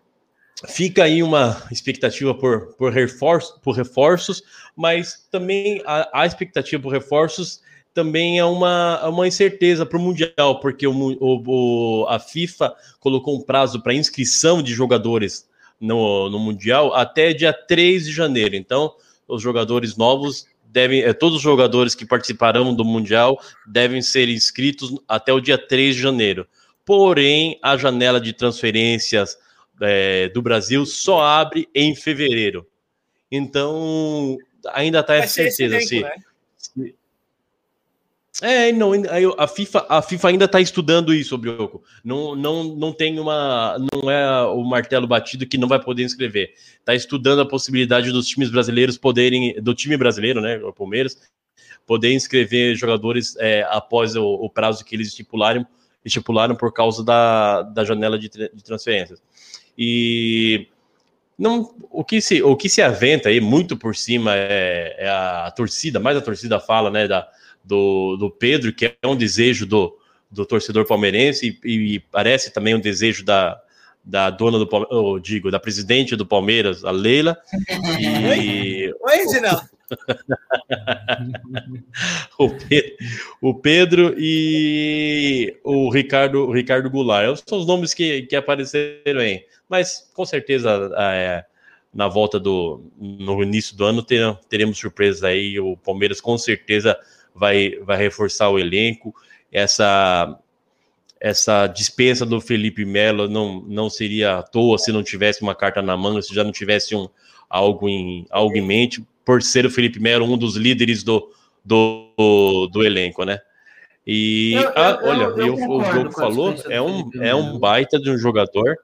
fica aí uma expectativa por, por, reforço, por reforços, mas também a, a expectativa por reforços também é uma, é uma incerteza para o Mundial, porque o, o- a FIFA colocou um prazo para inscrição de jogadores no, no Mundial até dia 3 de janeiro. Então, os jogadores novos devem, eh, todos os jogadores que participarão do Mundial devem ser inscritos até o dia 3 de janeiro. Porém, a janela de transferências eh, do Brasil só abre em fevereiro. Então, ainda está essa certeza se, né? É, não, a FIFA, a FIFA ainda está estudando isso, Brioco. Não, não, não tem uma, não é o martelo batido que não vai poder inscrever. Está estudando a possibilidade dos times brasileiros poderem, do time brasileiro, né, o Palmeiras, poder inscrever jogadores é, após o, o prazo que eles estipularam, estipularam por causa da, da janela de, de transferências. E não, o que se, o que se aventa aí muito por cima é, é a torcida, mais a torcida fala, né, da, do, do Pedro, que é um desejo do, do torcedor palmeirense e, e parece também um desejo da, da dona do Palmeiras, eu digo, da presidente do Palmeiras, a Leila. [laughs] E Oi, Zinão. [laughs] o, Pe- o Pedro e o Ricardo, o Ricardo Goulart. São os nomes que, que apareceram aí. Mas com certeza é, na volta do no início do ano teremos surpresas aí. O Palmeiras com certeza vai, vai reforçar o elenco. Essa essa dispensa do Felipe Melo não, não seria à toa se não tivesse uma carta na manga, se já não tivesse um, algo, em, algo em mente, por ser o Felipe Melo um dos líderes do, do, do elenco, né? E Eu- eu- ah, olha, eu o- o concordo Diogo com a falou, é um, é um baita de um jogador.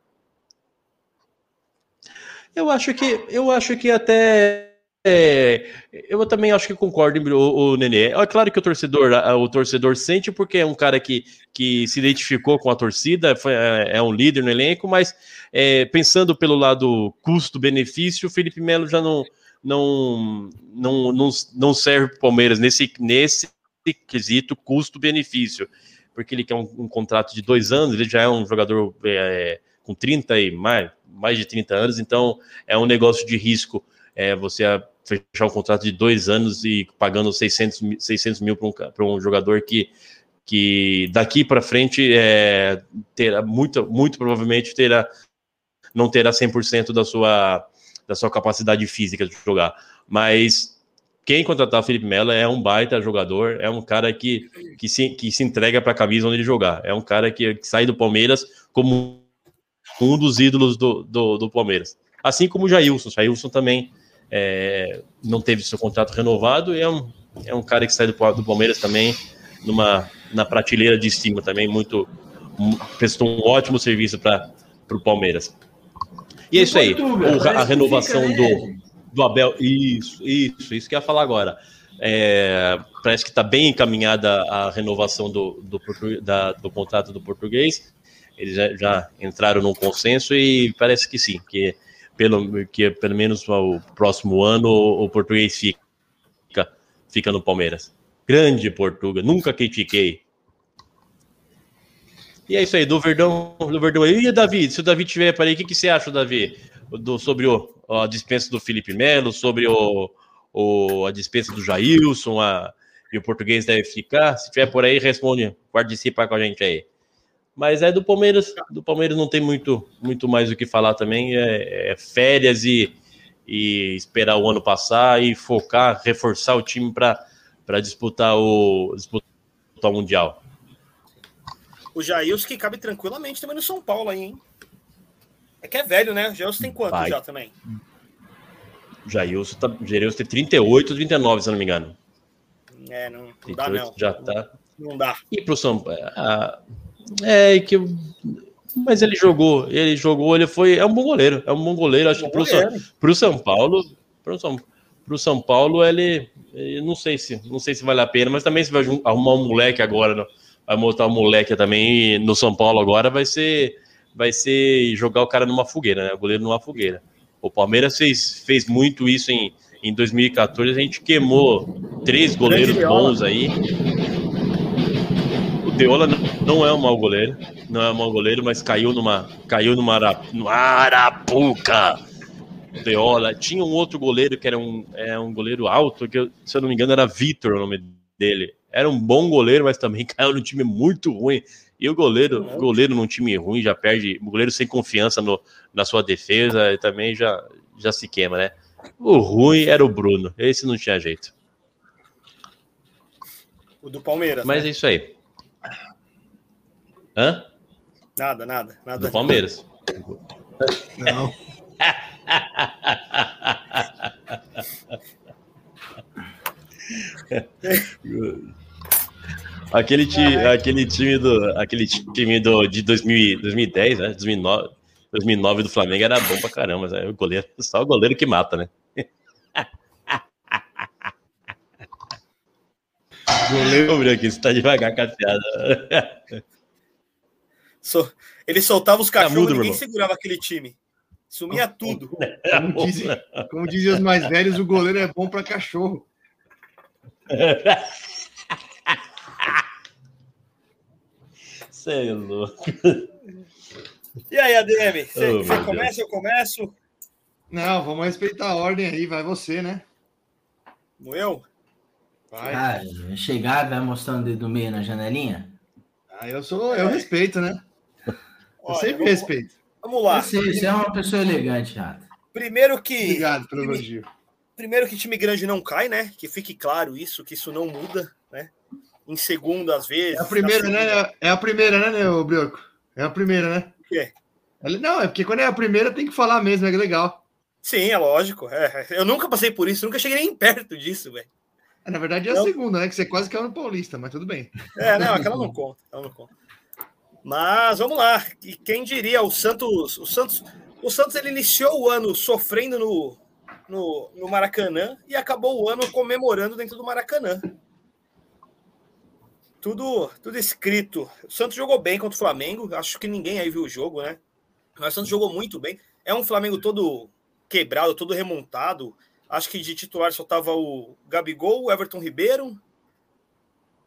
Eu acho que eu acho que até é, eu também acho que concordo, o, o Nenê. É claro que o torcedor, o torcedor sente porque é um cara que, que se identificou com a torcida, foi- é, é um líder no elenco, mas é, pensando pelo lado custo-benefício, o Felipe Melo já não, não, não, não, não serve para o Palmeiras nesse, nesse quesito custo-benefício, porque ele quer um, um contrato de dois anos, ele já é um jogador é, com 30 e mais, mais de 30 anos, então é um negócio de risco é, você fechar um contrato de dois anos e pagando 600, mi- 600 mil para um, um jogador que, que daqui para frente é, terá muito, muito provavelmente terá não terá 100% da sua, da sua capacidade física de jogar. Mas quem contratar o Felipe Melo é um baita jogador, é um cara que, que, se, que se entrega para a camisa onde ele jogar. É um cara que, que sai do Palmeiras como um dos ídolos do, do, do Palmeiras. Assim como o Jailson. O Jailson também é, não teve seu contrato renovado e é um, é um cara que sai do, do Palmeiras também numa, na prateleira de cima também, muito prestou um ótimo serviço para o Palmeiras. E é isso aí, o- parece a renovação do, né? do Abel, isso, isso, isso que eu ia falar agora. É, parece que está bem encaminhada a renovação do, do, da- do contrato do português. Eles já, já entraram num consenso e parece que sim, que pelo, que pelo menos o próximo ano o, o português fica, fica no Palmeiras. Grande Portuga, nunca critiquei. E é isso aí, do Verdão, do Verdão. E Davi, se o Davi tiver para aí, o que, que você acha, Davi, do, sobre o, a dispensa do Felipe Melo, sobre o, o, a dispensa do Jailson, a, e o português deve ficar? Se tiver por aí, responde, participa com a gente aí. Mas é do Palmeiras, do Palmeiras não tem muito, muito mais o que falar também. É, é férias e, e esperar o ano passar e focar, reforçar o time para disputar o, disputar o Mundial. O Jailson que cabe tranquilamente também no São Paulo aí, hein? É que é velho, né? O Jailson tem quanto Vai. já também? Jailson, tá, Jailson tem 38, 39, se eu não me engano. É, não, não dá 38 não. já tá. Não dá. E pro São Paulo. ah, é que Mas ele jogou, ele jogou, ele foi. É um bom goleiro, é um bom goleiro. Acho que pro, São- pro São Paulo, pro São, pro São Paulo, ele, ele não sei se não sei se vale a pena, mas também se vai arrumar um moleque agora, no- vai montar um moleque também no São Paulo agora, vai ser vai ser jogar o cara numa fogueira, né? O goleiro numa fogueira. O Palmeiras fez, fez muito isso em, em 2014, a gente queimou três goleiros bons aí. O Deola não- é um mau goleiro, não é um mau goleiro, mas caiu numa caiu numa no Arapuca. O Deola tinha um outro goleiro que era um, é, um goleiro alto, que eu- se eu não me engano era Vitor o nome dele. Era um bom goleiro, mas também [laughs] caiu num time muito ruim. E o goleiro, o goleiro num time ruim já perde, o goleiro sem confiança no, na sua defesa também já, já se queima, né? O ruim era o Bruno, esse não tinha jeito. O do Palmeiras. Mas né? é isso aí. Hã? Nada, nada, nada. Do Palmeiras. Não. [laughs] Aquele, ti, aquele time do aquele time do, de 2000, 2010, né? 2009, 2009 do Flamengo era bom pra caramba, mas é o goleiro, só o goleiro que mata, né? Goleiro, Ô, aqui, você tá devagar com a piada. So- Ele soltava os cachorros mudo, e ninguém segurava aquele time. Sumia tudo. Como dizem, como dizem os mais velhos, o goleiro é bom para cachorro. [laughs] Você é louco. E aí, ADM? Você Oh, você começa, eu começo? Não, vamos respeitar a ordem aí, vai você, né? No eu? Vai. Cara, chegar, vai mostrando o dedo meio na janelinha? Ah, eu sou, eu respeito, né? Eu Olha, sempre vamos- respeito. Vamos lá. Você, você é uma pessoa elegante, Rato. Primeiro que, Obrigado pelo elogio. primeiro que time grande não cai, né? Que fique claro isso, que isso não muda, né? Em segundo, às vezes. É a primeira, né? É a primeira, né, né, ô Brioco? É a primeira, né? O quê? Não, é porque quando é a primeira tem que falar mesmo, é legal. Sim, é lógico. É, eu nunca passei por isso, nunca cheguei nem perto disso, velho. Na verdade é a Não. segunda, né? Que você quase caiu no Paulista, mas tudo bem. É, não, aquela não conta, ela não conta. Mas vamos lá. E quem diria, o Santos, o Santos, o Santos ele iniciou o ano sofrendo no, no, no Maracanã e acabou o ano comemorando dentro do Maracanã. Tudo, tudo escrito. O Santos jogou bem contra o Flamengo. Acho que ninguém aí viu o jogo, né? Mas o Santos jogou muito bem. É um Flamengo todo quebrado, todo remontado. Acho que de titular só tava o Gabigol, o Everton Ribeiro,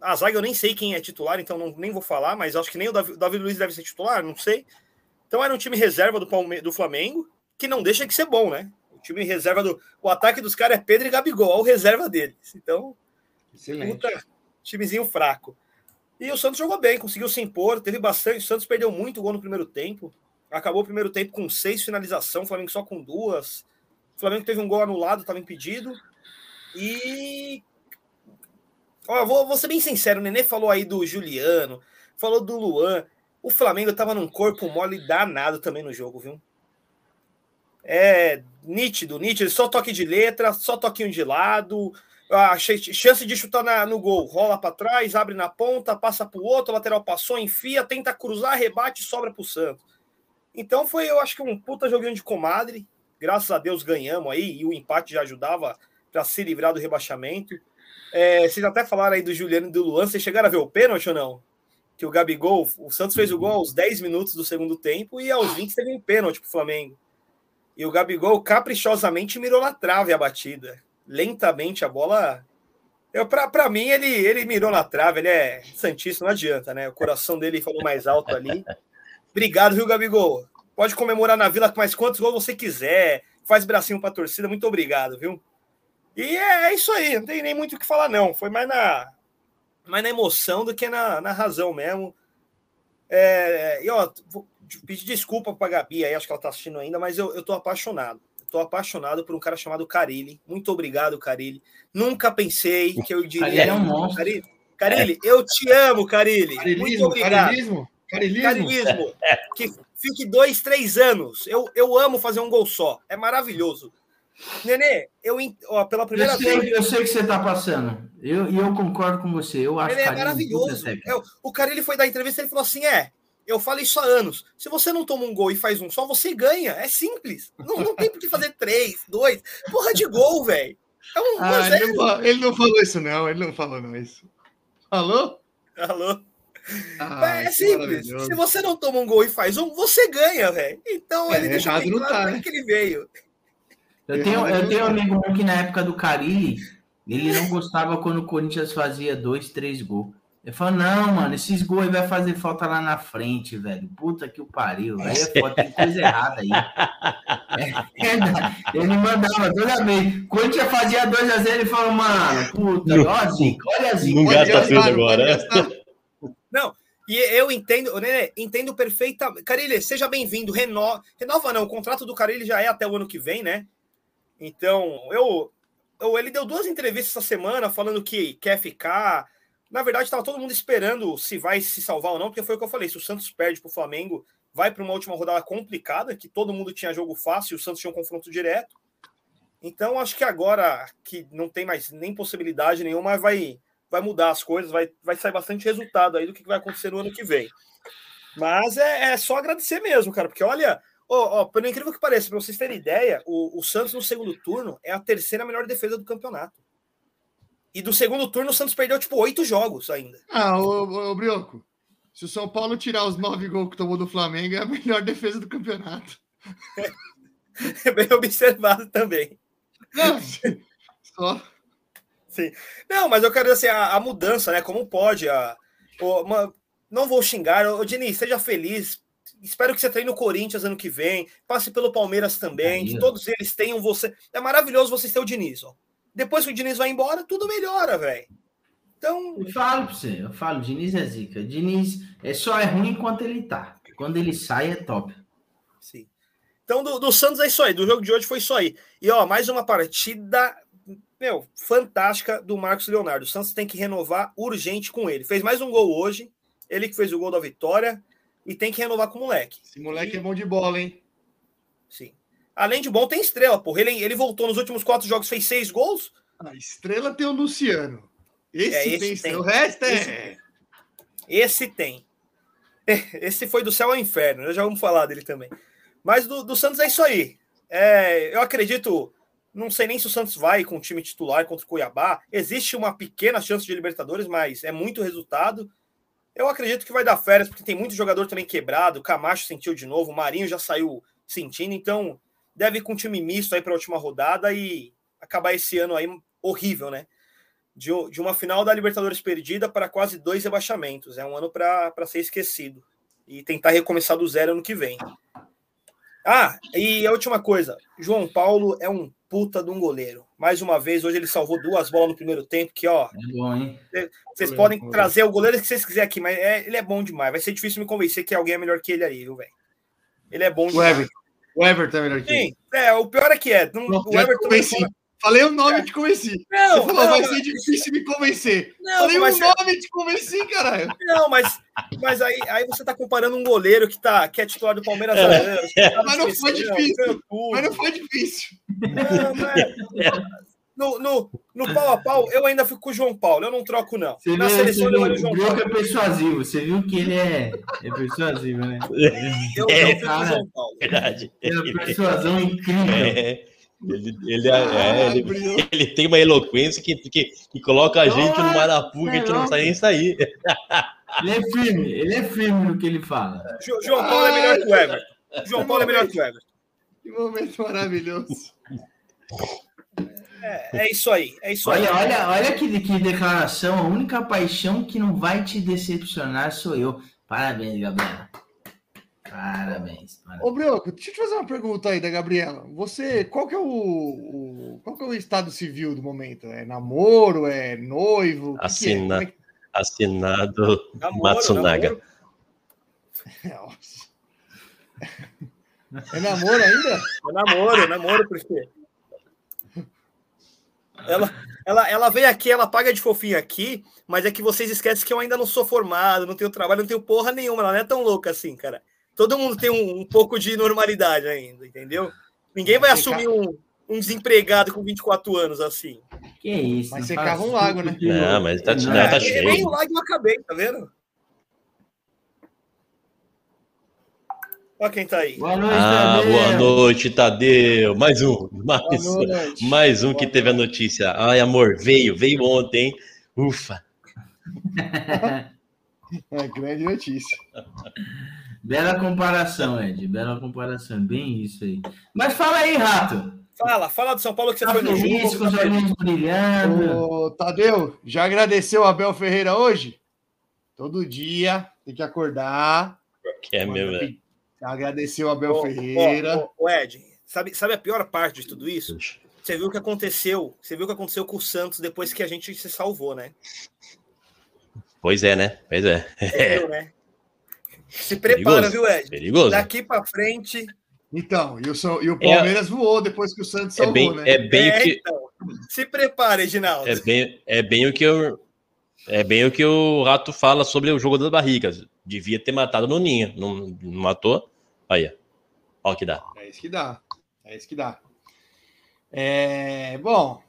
a zaga eu nem sei quem é titular, então não, nem vou falar, mas acho que nem o Davi, o Davi Luiz deve ser titular, não sei. Então era um time reserva do, Palme do Flamengo, que não deixa de ser bom, né? O time reserva do. O ataque dos caras é Pedro e Gabigol, o reserva deles. Então, Excelente. puta, timezinho fraco. E o Santos jogou bem, conseguiu se impor, teve bastante. O Santos perdeu muito gol no primeiro tempo. Acabou o primeiro tempo com seis finalizações, o Flamengo só com duas. O Flamengo teve um gol anulado, estava impedido. E Ó, vou, vou ser bem sincero, o Nenê falou aí do Juliano, falou do Luan. O Flamengo tava num corpo mole danado também no jogo, viu? É nítido, nítido, só toque de letra, só toquinho de lado, a ch- chance de chutar na- no gol, rola para trás, abre na ponta, passa pro outro, lateral passou, enfia, tenta cruzar, rebate, sobra pro Santos. Então foi, eu acho que um puta joguinho de comadre. Graças a Deus ganhamos aí e o empate já ajudava para se livrar do rebaixamento. É, vocês até falaram aí do Juliano e do Luan. Vocês chegaram a ver o pênalti ou não? Que o Gabigol, o Santos fez o gol aos 10 minutos do segundo tempo e aos 20 teve um pênalti pro Flamengo. E o Gabigol caprichosamente mirou na trave a batida. Lentamente a bola. Eu, pra, pra mim, ele, ele mirou na trave, ele é Santista, não adianta, né? O coração dele falou mais alto ali. Obrigado, viu, Gabigol? Pode comemorar na vila com mais quantos gols você quiser. Faz bracinho pra torcida, muito obrigado, viu? E é, é isso aí, não tem nem muito o que falar, não. Foi mais na, mais na emoção do que na, na razão mesmo. É, e ó, vou pedir desculpa pra Gabi aí, acho que ela tá assistindo ainda, mas eu, eu tô apaixonado. Eu tô apaixonado por um cara chamado Carilli. Muito obrigado, Carilli. Nunca pensei que eu diria. Carilli é um monstro. Carilli, Carilli, eu te amo, Carilli. Muito obrigado. carilismo, carilismo. Carilismo. Que fique dois, três anos. Eu, eu amo fazer um gol só. É maravilhoso. Nenê, eu ó, pela Eu primeira sei, vez. eu sei que você tá passando. Eu, e eu concordo com você. Eu acho Ele é maravilhoso. É, o cara ele foi dar entrevista e ele falou assim: é, eu falo isso há anos. Se você não toma um gol e faz um só, você ganha. É simples. Não, não tem por que fazer três, dois. Porra de gol, velho. É um Ah, 1 a 0. ele, não, ele não falou isso, não. Ele não falou, não. Isso. Falou? Alô? Ah, é que simples. Se você não toma um gol e faz um, você ganha, velho. Então É, ele errado bem claro tá, né? que ele veio. Eu tenho, eu tenho um amigo meu que na época do Carilli, ele não gostava quando o Corinthians fazia dois, três gols. Ele falou, não, mano, esses gols aí vai fazer falta lá na frente, velho. Puta que o pariu. Aí é foda, tem coisa errada aí. [laughs] É, ele mandava toda vez. Corinthians fazia 2x0, ele falou, mano, puta, Não- ó a zica, olha a zica. Não gasta tudo não agora. pode gastar. E eu entendo, né, entendo perfeitamente. Carilli, seja bem-vindo. Reno... Renova não, o contrato do Carilli já é até o ano que vem, né? Então, eu, eu- ele deu duas entrevistas essa semana falando que quer ficar. Na verdade, estava todo mundo esperando se vai se salvar ou não, porque foi o que eu falei. Se o Santos perde para o Flamengo, vai para uma última rodada complicada, que todo mundo tinha jogo fácil o Santos tinha um confronto direto. Então, acho que agora que não tem mais nem possibilidade nenhuma, vai, vai mudar as coisas, vai, vai sair bastante resultado aí do que vai acontecer no ano que vem. Mas é, é só agradecer mesmo, cara, porque olha, ó, ó, pelo incrível que pareça, para vocês terem ideia, o, o Santos no segundo turno é a terceira melhor defesa do campeonato. E do segundo turno o Santos perdeu tipo oito jogos ainda. Ah, ô, ô, ô, Brioco. Se o São Paulo tirar os nove gols que tomou do Flamengo, é a melhor [laughs] defesa do campeonato. É bem observado também. Não, [laughs] só. Não, mas eu quero dizer assim, a, a mudança, né? Como pode? A, uma- não vou xingar. Ô, Diniz, seja feliz. Espero que você treine no Corinthians ano que vem. Passe pelo Palmeiras também. Que todos eles tenham você. É maravilhoso vocês terem o Diniz. Ó. Depois que o Diniz vai embora, tudo melhora, velho. Então, Eu falo pra você, eu falo, Diniz é zica. Diniz é só é ruim enquanto ele tá. Quando ele sai é top. sim. Então, do, do Santos é isso aí. Do jogo de hoje foi isso aí. E, ó, mais uma partida, meu, fantástica do Marcos Leonardo. O Santos tem que renovar urgente com ele. Fez mais um gol hoje. Ele que fez o gol da vitória. E tem que renovar com o moleque. Esse moleque é bom de bola, hein? Sim. Além de bom, tem estrela, porra. Ele, ele voltou nos últimos quatro jogos, fez seis gols. A estrela tem o Luciano. Esse, É, esse tem, tem. O resto Esse é. Esse tem. [laughs] Esse foi do céu ao inferno. Já vamos falar dele também. Mas do, do Santos é isso aí. É, eu acredito. Não sei nem se o Santos vai com o time titular contra o Cuiabá. Existe uma pequena chance de Libertadores, mas é muito resultado. Eu acredito que vai dar férias, porque tem muito jogador também quebrado. O Camacho sentiu de novo, o Marinho já saiu sentindo, então deve ir com um time misto aí para a última rodada e acabar esse ano aí horrível, né? De, de uma final da Libertadores perdida para quase dois rebaixamentos. É um ano para ser esquecido e tentar recomeçar do zero ano que vem. Ah, e a última coisa: João Paulo é um puta de um goleiro. Mais uma vez, hoje ele salvou duas bolas no primeiro tempo. Que ó, É bom, hein? vocês podem trazer o goleiro que vocês quiserem aqui, mas é- ele é bom demais. Vai ser difícil me convencer que alguém é melhor que ele aí, viu, velho? Ele é bom O demais. Everton. O Everton é melhor que ele. Sim, é, o pior é que é. Não, Pronto, o Everton convenci. Falei o nome e te convenci. Não, Você falou, não, vai mas- ser difícil me convencer. Não, Falei mas o é- nome e te convenci, caralho. Não, mas, mas aí, aí você tá comparando um goleiro que, tá, que é titular do Palmeiras que tá Mas não foi difícil. Mas não foi difícil. Não, não é. No, no, no pau a pau, eu ainda fico com o João Paulo. Eu não troco, não. Você Na vê, seleção, você eu viu, olho o o João Broco Paulo. é persuasivo. Você viu que ele é, é persuasivo, né? Eu, eu É, fico com o João Paulo. Verdade. Tem uma persuasão incrível. É, ele, ele, é- é, Ai, ele, ele tem uma eloquência que, que, que coloca a gente no Marapu que a gente não sai nem sair. Ele é firme, ele é firme no que ele fala. Jo- João Paulo é melhor que o Everton. João Paulo é melhor que o Everton. Que momento maravilhoso. É, é isso aí, é isso aí. Olha, olha, olha que, que declaração. A única paixão que não vai te decepcionar sou eu. Parabéns, Gabriela. Parabéns. parabéns. Ô, Brioco, deixa eu te fazer uma pergunta aí da Gabriela. Você, qual que é o, o- qual que é o estado civil do momento? É namoro? É noivo? O que que é? Assina- é que- Assinado Namoro, Matsunaga. namoro. [laughs] É namoro ainda? É namoro, namoro, por quê? Ela, ela, ela veio aqui, ela paga de fofinha aqui, mas é que vocês esquecem que eu ainda não sou formado, não tenho trabalho, não tenho porra nenhuma. Ela não é tão louca assim, cara. Todo mundo tem um, um pouco de normalidade ainda, entendeu? Ninguém vai Mas você assumir um, um desempregado com 24 anos assim. Que isso? Mas você cava um lago, né? Não, mas tá- Não, não, tá É, cheio. nem o lag eu acabei, tá vendo? Olha quem tá aí. Boa noite, Ah, Tadeu. boa noite, Tadeu. Mais um. Mais, Boa noite. mais um que teve a notícia. Ai, amor, veio, veio ontem. hein? Ufa. [laughs] É, grande notícia. [laughs] Bela comparação, Ed. Bela comparação. Bem isso aí. Mas fala aí, Rato. Fala, fala do São Paulo que você Tá foi no feliz jogo. com os olhinhos brilhando? Ô, Tadeu, já agradeceu o Abel Ferreira hoje? Todo dia tem que acordar. Que é mesmo, né? Agradeceu o Abel Ô, Ferreira. ô, ô, Ed, sabe, sabe a pior parte de tudo isso? Você viu o que aconteceu? Você viu o que aconteceu com o Santos depois que a gente se salvou, né? Pois é, né? Pois é. Você viu, né? [laughs] Se prepara, Perigoso. viu, Ed? Perigoso. Daqui pra frente. Então, e o, São- e o Palmeiras voou depois que o Santos É salvou, bem, né? é bem É, o que. então. Se prepara, Edinaldo. É bem, é bem o que eu. É bem o que o Rato fala sobre o jogo das barrigas. Devia ter matado no Ninho. Não, não matou? Aí, ó. Ó o que dá. É isso que dá. É isso que dá. É, bom,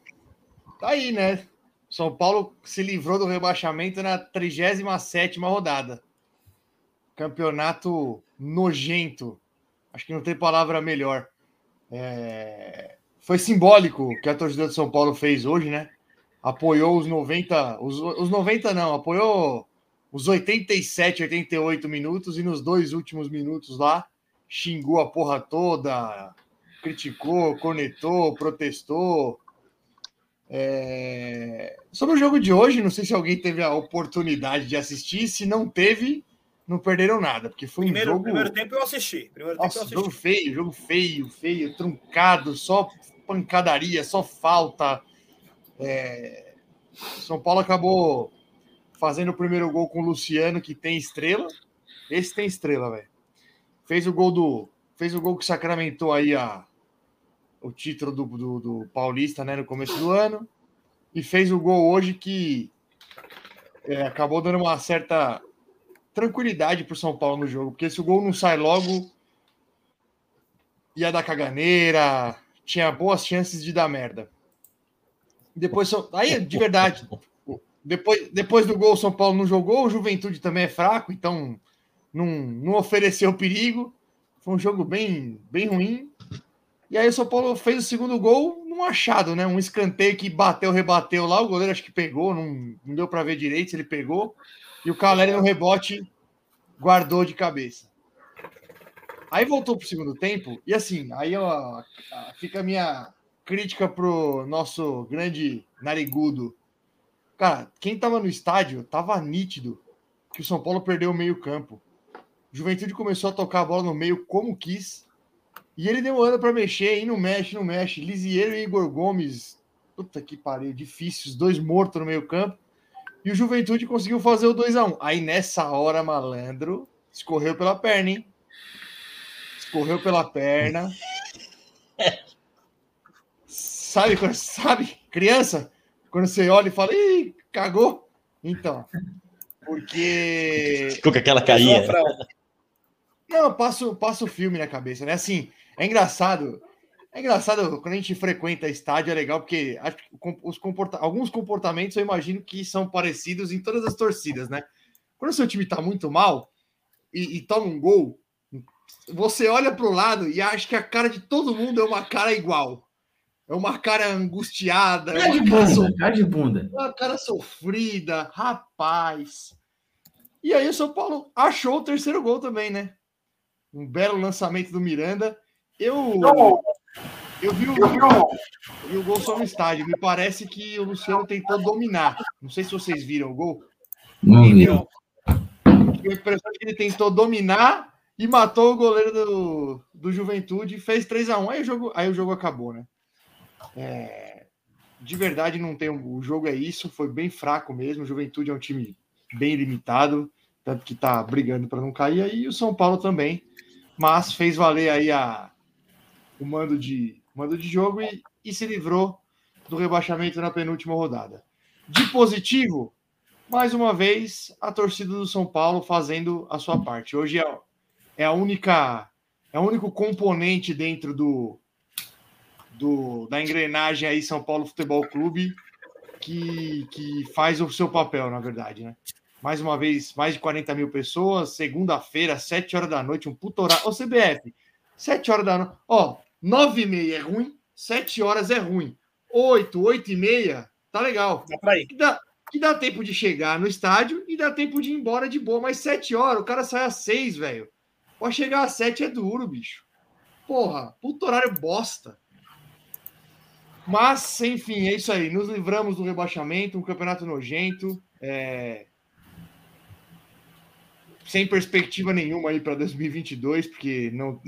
tá aí, né? São Paulo se livrou do rebaixamento na 37 rodada. Campeonato nojento. Acho que não tem palavra melhor. É, Foi simbólico que a torcida de São Paulo fez hoje, né? Apoiou os 90, os, os 90 não, apoiou os 87, 88 minutos e nos dois últimos minutos lá xingou a porra toda, criticou, cornetou, protestou. É, Sobre o jogo de hoje, não sei se alguém teve a oportunidade de assistir. Se não teve, não perderam nada, porque foi um Primeiro, jogo. primeiro tempo eu assisti. Primeiro tempo eu Nossa, assisti. jogo feio, jogo feio, feio, truncado, só pancadaria, só falta. É, São Paulo acabou fazendo o primeiro gol com o Luciano, que tem estrela. Esse tem estrela, velho. Fez o gol do. Fez o gol que sacramentou aí a, o título do, do, do Paulista, né, no começo do ano. E fez o gol hoje que é, acabou dando uma certa tranquilidade para o São Paulo no jogo, porque se o gol não sai logo, ia dar caganeira, tinha boas chances de dar merda. Depois, aí, de verdade, depois, depois do gol, o São Paulo não jogou, o Juventude também é fraco, então não, não ofereceu perigo. Foi um jogo bem, bem ruim. E aí o São Paulo fez o segundo gol num achado, né? Um escanteio que bateu, rebateu lá, o goleiro acho que pegou, não, não deu para ver direito se ele pegou. E o Caleri no rebote guardou de cabeça. Aí voltou pro segundo tempo, e assim, aí ó, fica a minha crítica pro nosso grande narigudo. Cara, quem tava no estádio tava nítido que o São Paulo perdeu o meio-campo. Juventude começou a tocar a bola no meio como quis. E ele demorando para mexer, e não mexe, não mexe. Lisieiro e Igor Gomes, puta que pariu, difícil, os dois mortos no meio-campo. E o Juventude conseguiu fazer o 2 a 1 Aí nessa hora, malandro, escorreu pela perna, hein? Escorreu pela perna. Sabe quando sabe, criança, quando você olha e fala, ih, cagou? Então, porque Ficou com aquela carinha. Não, passa o filme na cabeça, né? Assim, é engraçado. É engraçado quando a gente frequenta estádio, é legal, porque acho que os comporta alguns comportamentos eu imagino que são parecidos em todas as torcidas, né? Quando o seu time tá muito mal e, e toma um gol, você olha pro lado e acha que a cara de todo mundo é uma cara igual. É uma cara angustiada, é Cara de uma cara bunda, cara de bunda. uma cara sofrida, rapaz. E aí o São Paulo achou o terceiro gol também, né? Um belo lançamento do Miranda. Eu eu vi o, eu vi o gol só no estádio. Me parece que o Luciano tentou dominar. Não sei se vocês viram o gol. Não vi. A impressão de que ele tentou dominar e matou o goleiro do, do Juventude e fez 3 a 1 aí o jogo, aí o jogo acabou, né? É, de verdade, não tem. O jogo é isso, foi bem fraco mesmo. O Juventude é um time bem limitado, tanto que tá brigando para não cair. Aí o São Paulo também, mas fez valer aí a, o mando de, mando de jogo e, e se livrou do rebaixamento na penúltima rodada. De positivo, mais uma vez, a torcida do São Paulo fazendo a sua parte. Hoje é, é a única, é o único componente dentro do, do da engrenagem aí São Paulo Futebol Clube que, que faz o seu papel, na verdade, né? mais uma vez, mais de 40 mil pessoas. Segunda-feira, 7 horas da noite, um puto horário. Ô, CBF, 7 horas da noite. Ó, 9 e meia é ruim, 7 horas é ruim. 8, 8 e meia, tá legal. Dá pra ir. Que dá, que dá tempo de chegar no estádio e dá tempo de ir embora de boa. Mas 7 horas, o cara sai às 6, velho. Pode chegar às 7 é duro, bicho. Porra, puto horário bosta. Mas, enfim, é isso aí. Nos livramos do rebaixamento, um campeonato nojento. é, Sem perspectiva nenhuma aí para 2022, porque não,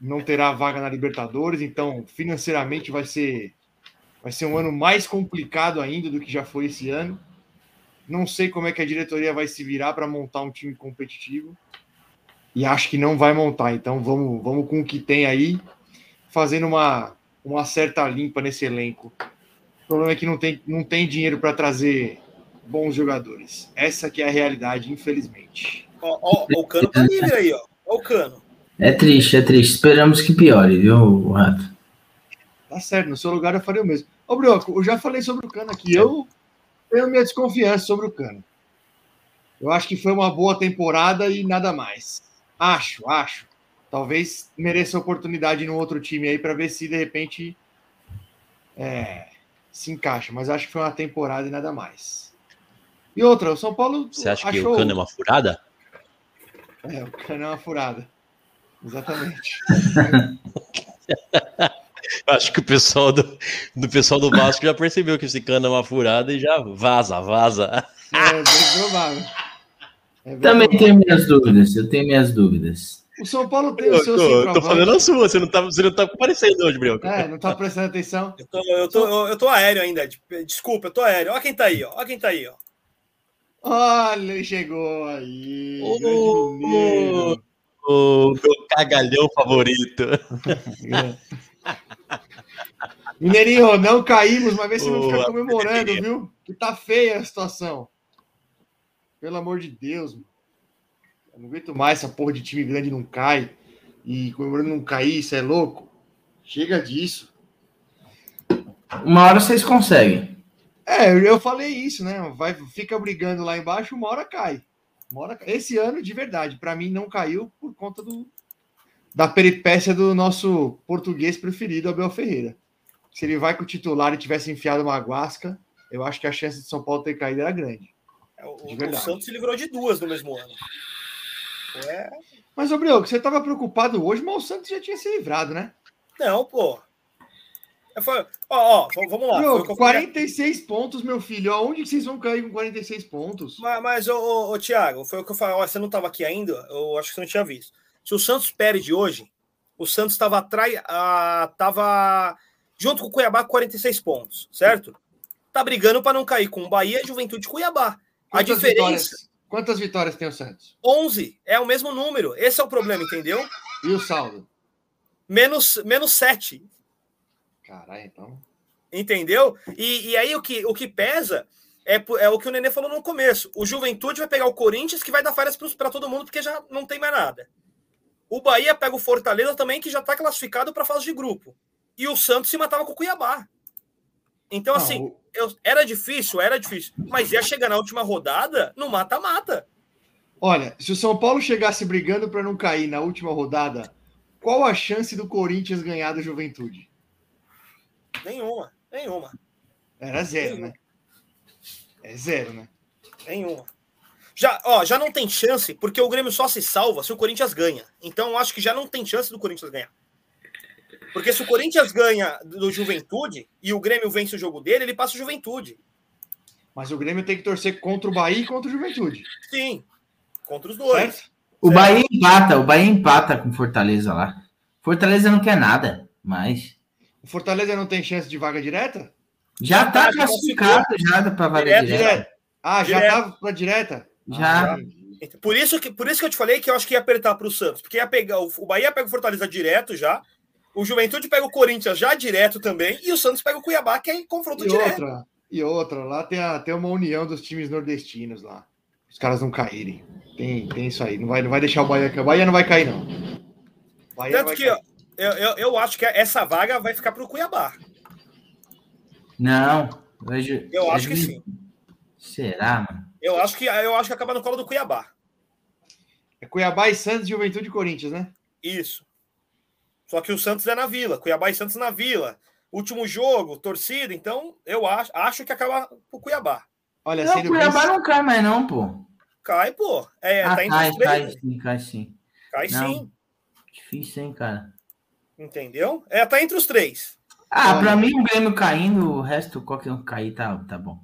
não, terá vaga na Libertadores, então financeiramente vai ser, vai ser um ano mais complicado ainda do que já foi esse ano. Não sei como é que a diretoria vai se virar para montar um time competitivo. E acho que não vai montar. Então vamos, vamos com o que tem aí, fazendo uma, uma certa limpa nesse elenco. O problema é que não tem, não tem dinheiro para trazer bons jogadores. Essa que é a realidade, infelizmente. Ó, ó, ó, o cano tá livre aí, ó. Ó o cano. É triste, é triste. Esperamos que piore, viu, Rato? Tá certo, no seu lugar eu faria o mesmo. Ô, Brioco, eu já falei sobre o Cano aqui. Eu tenho minha desconfiança sobre o Cano. Eu acho que foi uma boa temporada e nada mais. Acho, acho. Talvez mereça oportunidade no outro time aí para ver se de repente é, se encaixa. Mas acho que foi uma temporada e nada mais. E outra, o São Paulo. Você acha que achou... o Cano é uma furada? É, o Cano é uma furada. Exatamente. [laughs] Acho que o pessoal do, do pessoal do Vasco já percebeu que esse Cano é uma furada e já vaza, vaza. É bem provável. É bem Também provável. tenho minhas dúvidas, eu tenho minhas dúvidas. O São Paulo tem o Eu seu tô, tô falando a sua, você não tá, você não tá aparecendo hoje, Brioco. É, não tá prestando atenção. Eu tô, eu, tô, eu, eu tô aéreo ainda. Desculpa, eu tô aéreo. Ó quem tá aí, ó. Ó quem tá aí, ó. Olha, ele chegou aí. Mineiro. O meu cagalhão favorito. [laughs] Mineirinho, não caímos, mas vê se não fica comemorando, Mineirinho. viu? Que tá feia a situação. Pelo amor de Deus, mano. Eu não aguento mais essa porra de time grande não cai. E comemorando não cair, isso é louco. Chega disso. Uma hora vocês conseguem. É, eu falei isso, né? Vai, fica brigando lá embaixo, uma hora cai. Uma hora. Esse ano, de verdade, para mim não caiu por conta do, da peripécia do nosso português preferido, Abel Ferreira. Se ele vai com o titular e tivesse enfiado uma guasca, eu acho que a chance de São Paulo ter caído era grande. É, O, o. Santos se livrou de duas no mesmo ano. É. Mas, Brioco, você estava preocupado hoje, mas o Santos já tinha se livrado, né? Não, pô. Falei, ó, ó, vamos lá. Foi o que Brioco, eu falei. 46 pontos, meu filho. Aonde vocês vão cair com 46 pontos? Mas, mas ô, ô, ô, Thiago, foi o que eu falei. Ó, você não estava aqui ainda? Eu acho que você não tinha visto. Se o Santos perde hoje, o Santos estava atrás. ah, Tava junto com o Cuiabá com 46 pontos, certo? Tá brigando para não cair com o Bahia e Juventude Cuiabá. A Quantas diferença, vitórias- quantas vitórias tem o Santos? 11, é o mesmo número. Esse é o problema, entendeu? E o saldo? Menos, menos 7. Caralho, então. Entendeu? E, e aí o que, o que pesa é, é o que o Nenê falou no começo. O Juventude vai pegar o Corinthians, que vai dar férias para todo mundo, porque já não tem mais nada. O Bahia pega o Fortaleza também, que já está classificado para fase de grupo. E o Santos se matava com o Cuiabá. Então, Não, assim, o- eu- era difícil, era difícil. Mas ia chegar na última rodada no mata-mata. Olha, se o São Paulo chegasse brigando para não cair na última rodada, qual a chance do Corinthians ganhar do Juventude? Nenhuma, nenhuma, Era zero, né? É zero, né? nenhuma. Já, ó, já não tem chance, porque o Grêmio só se salva se o Corinthians ganha. Então, eu acho que já não tem chance do Corinthians ganhar. Porque se o Corinthians ganha do Juventude e o Grêmio vence o jogo dele, ele passa o Juventude. Mas o Grêmio tem que torcer contra o Bahia e contra o Juventude. Sim, contra os dois. Certo? O Bahia empata, o Bahia empata com Fortaleza lá. Fortaleza não quer nada, mas O Fortaleza não tem chance de vaga direta? já tá tá, já classificado já para vaga Direto, direta. Direto. Ah, já tá para direta? Já. Ah, entendi. Por isso, que, por isso que eu te falei que eu acho que ia apertar para o Santos. Porque ia pegar, o, Bahia pega o Fortaleza direto já. O Juventude pega o Corinthians já direto também. E o Santos pega o Cuiabá, que é confronto E direto. outra, e outra, lá tem, a, tem uma união dos times nordestinos lá. Os caras não caírem. Tem, tem isso aí. Não vai, não vai deixar o Bahia cair. O Bahia não vai cair, não. Bahia não Tanto vai que cair. ó, eu, eu, eu acho que essa vaga vai ficar para o Cuiabá. Não, vejo. Eu acho que sim. Será, mano? Eu acho que eu acho que acaba no colo do Cuiabá. É Cuiabá e Santos, Juventude e Corinthians, né? Isso. Só que o Santos é na Vila, Cuiabá e Santos na Vila. Último jogo, torcida, então eu acho, acho que acaba pro Cuiabá. Olha, Não, o Cuiabá não cai mais, não, pô. Cai, pô. É, ah, tá cai, cai sim, cai sim. Cai Não. sim, Difícil, hein, cara. Entendeu? É, tá entre os três. Ah, Olha. pra mim o Grêmio caindo, o resto, qualquer um cair, tá, tá bom.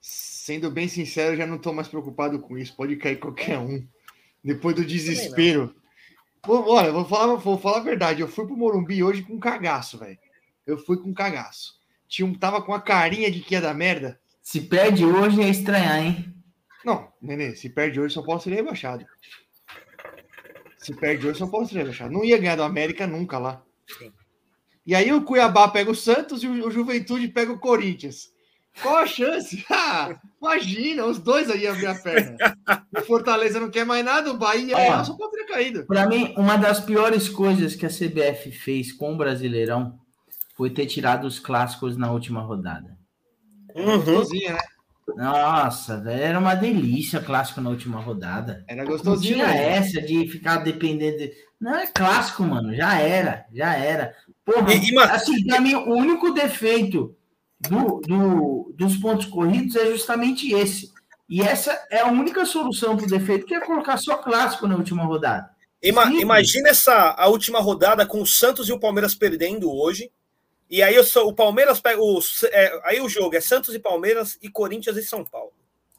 Sendo bem sincero, eu já não tô mais preocupado com isso. Pode cair qualquer um. Depois do desespero. Vou- olha, vou falar, vou falar a verdade. Eu fui pro Morumbi hoje com cagaço, velho. Eu fui com cagaço. Tinha um, tava com a carinha de que ia dar merda. Se perde hoje é estranhar, hein? Não, Nenê, se perde hoje, São Paulo seria rebaixado. Se perde hoje, São Paulo seria rebaixado. Não ia ganhar do América nunca lá. E aí o Cuiabá pega o Santos e o Juventude pega o Corinthians. Qual a chance? [laughs] Ah, imagina, os dois aí abrir a perna. O Fortaleza não quer mais nada, o Bahia é, Ó. o São Paulo teria caído. Pra mim, uma das piores coisas que a CBF fez com o Brasileirão foi ter tirado os clássicos na última rodada. Uhum. Gostosinho, né? Nossa, velho, era uma delícia clássico na última rodada. Era Não gostosinho. tinha mesmo. essa de ficar dependendo. De... Não é clássico, mano. Já era, já era. Porra, E- e, assim, pra mim, o único defeito do, do- dos pontos corridos é justamente esse. E essa é a única solução pro defeito, que é colocar só clássico na última rodada. Ima- imagina essa a última rodada com o Santos e o Palmeiras perdendo hoje. E aí eu sou, o Palmeiras pega o, é, aí o jogo é Santos e Palmeiras e Corinthians e São Paulo.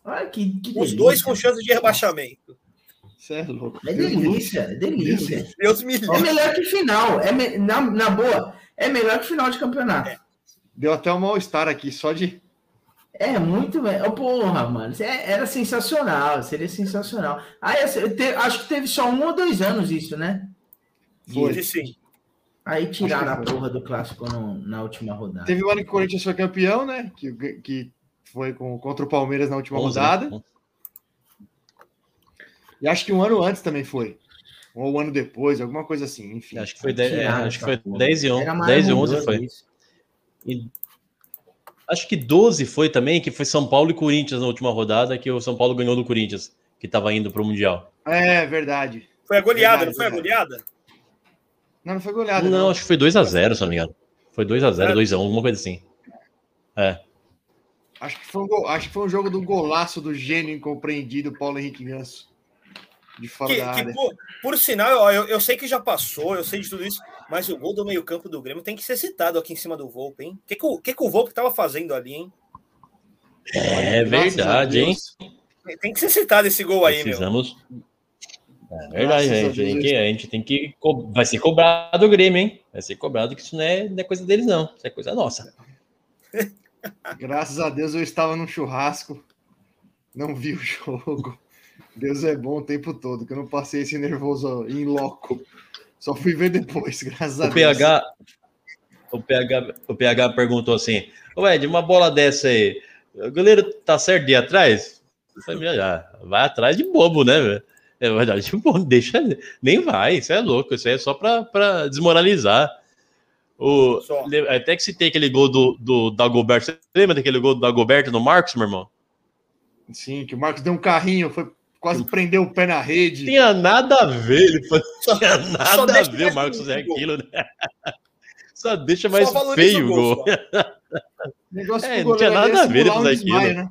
Olha que, que Os delícia. dois com chance de rebaixamento. Você é louco. É delícia, é delícia. Deus me É livre. melhor que final. É me- na, na boa, é melhor que final de campeonato. Deu até um mal-estar aqui, só de. É, muito bem. Ô, Porra, mano. isso é- Era sensacional. Seria sensacional. Aí, te- acho que teve só um ou dois anos isso, né? Foi. Sim. Aí tiraram a porra do clássico no- na última rodada. Teve o ano que o Corinthians foi campeão, né? Que, que foi com, contra o Palmeiras na última Onze, rodada. né? E acho que um ano antes também foi. Ou um ano depois, alguma coisa assim, enfim. Acho que foi 10, é, acho que foi porra. 10 e 11, Era 10 e 11 maravilhoso foi. E acho que 12 foi também, que foi São Paulo e Corinthians na última rodada, que o São Paulo ganhou do Corinthians, que estava indo para o Mundial. É verdade. Foi a goleada, Verdade, não foi a verdade. goleada? Não, não foi goleada. não, acho que foi 2x0, se não me engano. Foi 2x0, É. 2x1, alguma coisa assim. É. Acho que, foi um gol- acho que foi um jogo do golaço do gênio incompreendido Paulo Henrique Ganso. De fora Que, da que, área. por, por sinal, ó, eu, eu sei que já passou, eu sei de tudo isso, mas o gol do meio-campo do Grêmio tem que ser citado aqui em cima do Volpe, hein? O que, que, o- que, que o Volpe tava fazendo ali, hein? É Graças verdade, a hein? Tem que ser citado esse gol aí, meu. É verdade, a gente. A Deus. gente, a gente tem que. Vai ser cobrado do Grêmio, hein? Vai ser cobrado que isso não é, não é coisa deles, não. Isso é coisa nossa. [laughs] Graças a Deus eu estava num churrasco, não vi o [laughs] jogo. Deus é bom o tempo todo, que eu não passei esse nervoso em loco. Só fui ver depois, [laughs] graças a O Deus. PH, o PH, o PH perguntou assim: Ô Ed, uma bola dessa aí, o goleiro tá certo de ir atrás? Falei, "Já, já, vai atrás de bobo, né, velho? É verdade, [laughs] de bobo, deixa, nem vai, isso é louco, isso aí é só pra, pra desmoralizar. O, Só. até que citei aquele gol do, do Dagoberto. Você lembra daquele gol do Dagoberto no Marcos, meu irmão? Sim, que o Marcos deu um carrinho, foi quase prendeu o pé na rede. Tinha nada a ver, ele falou, Só- tinha nada a ver o Marcos fazer gol. aquilo, né? [laughs] Só deixa mais Só feio o gol. [laughs] O negócio É, não tinha ali nada a ver ele simular um fazer desmaio, aquilo. né?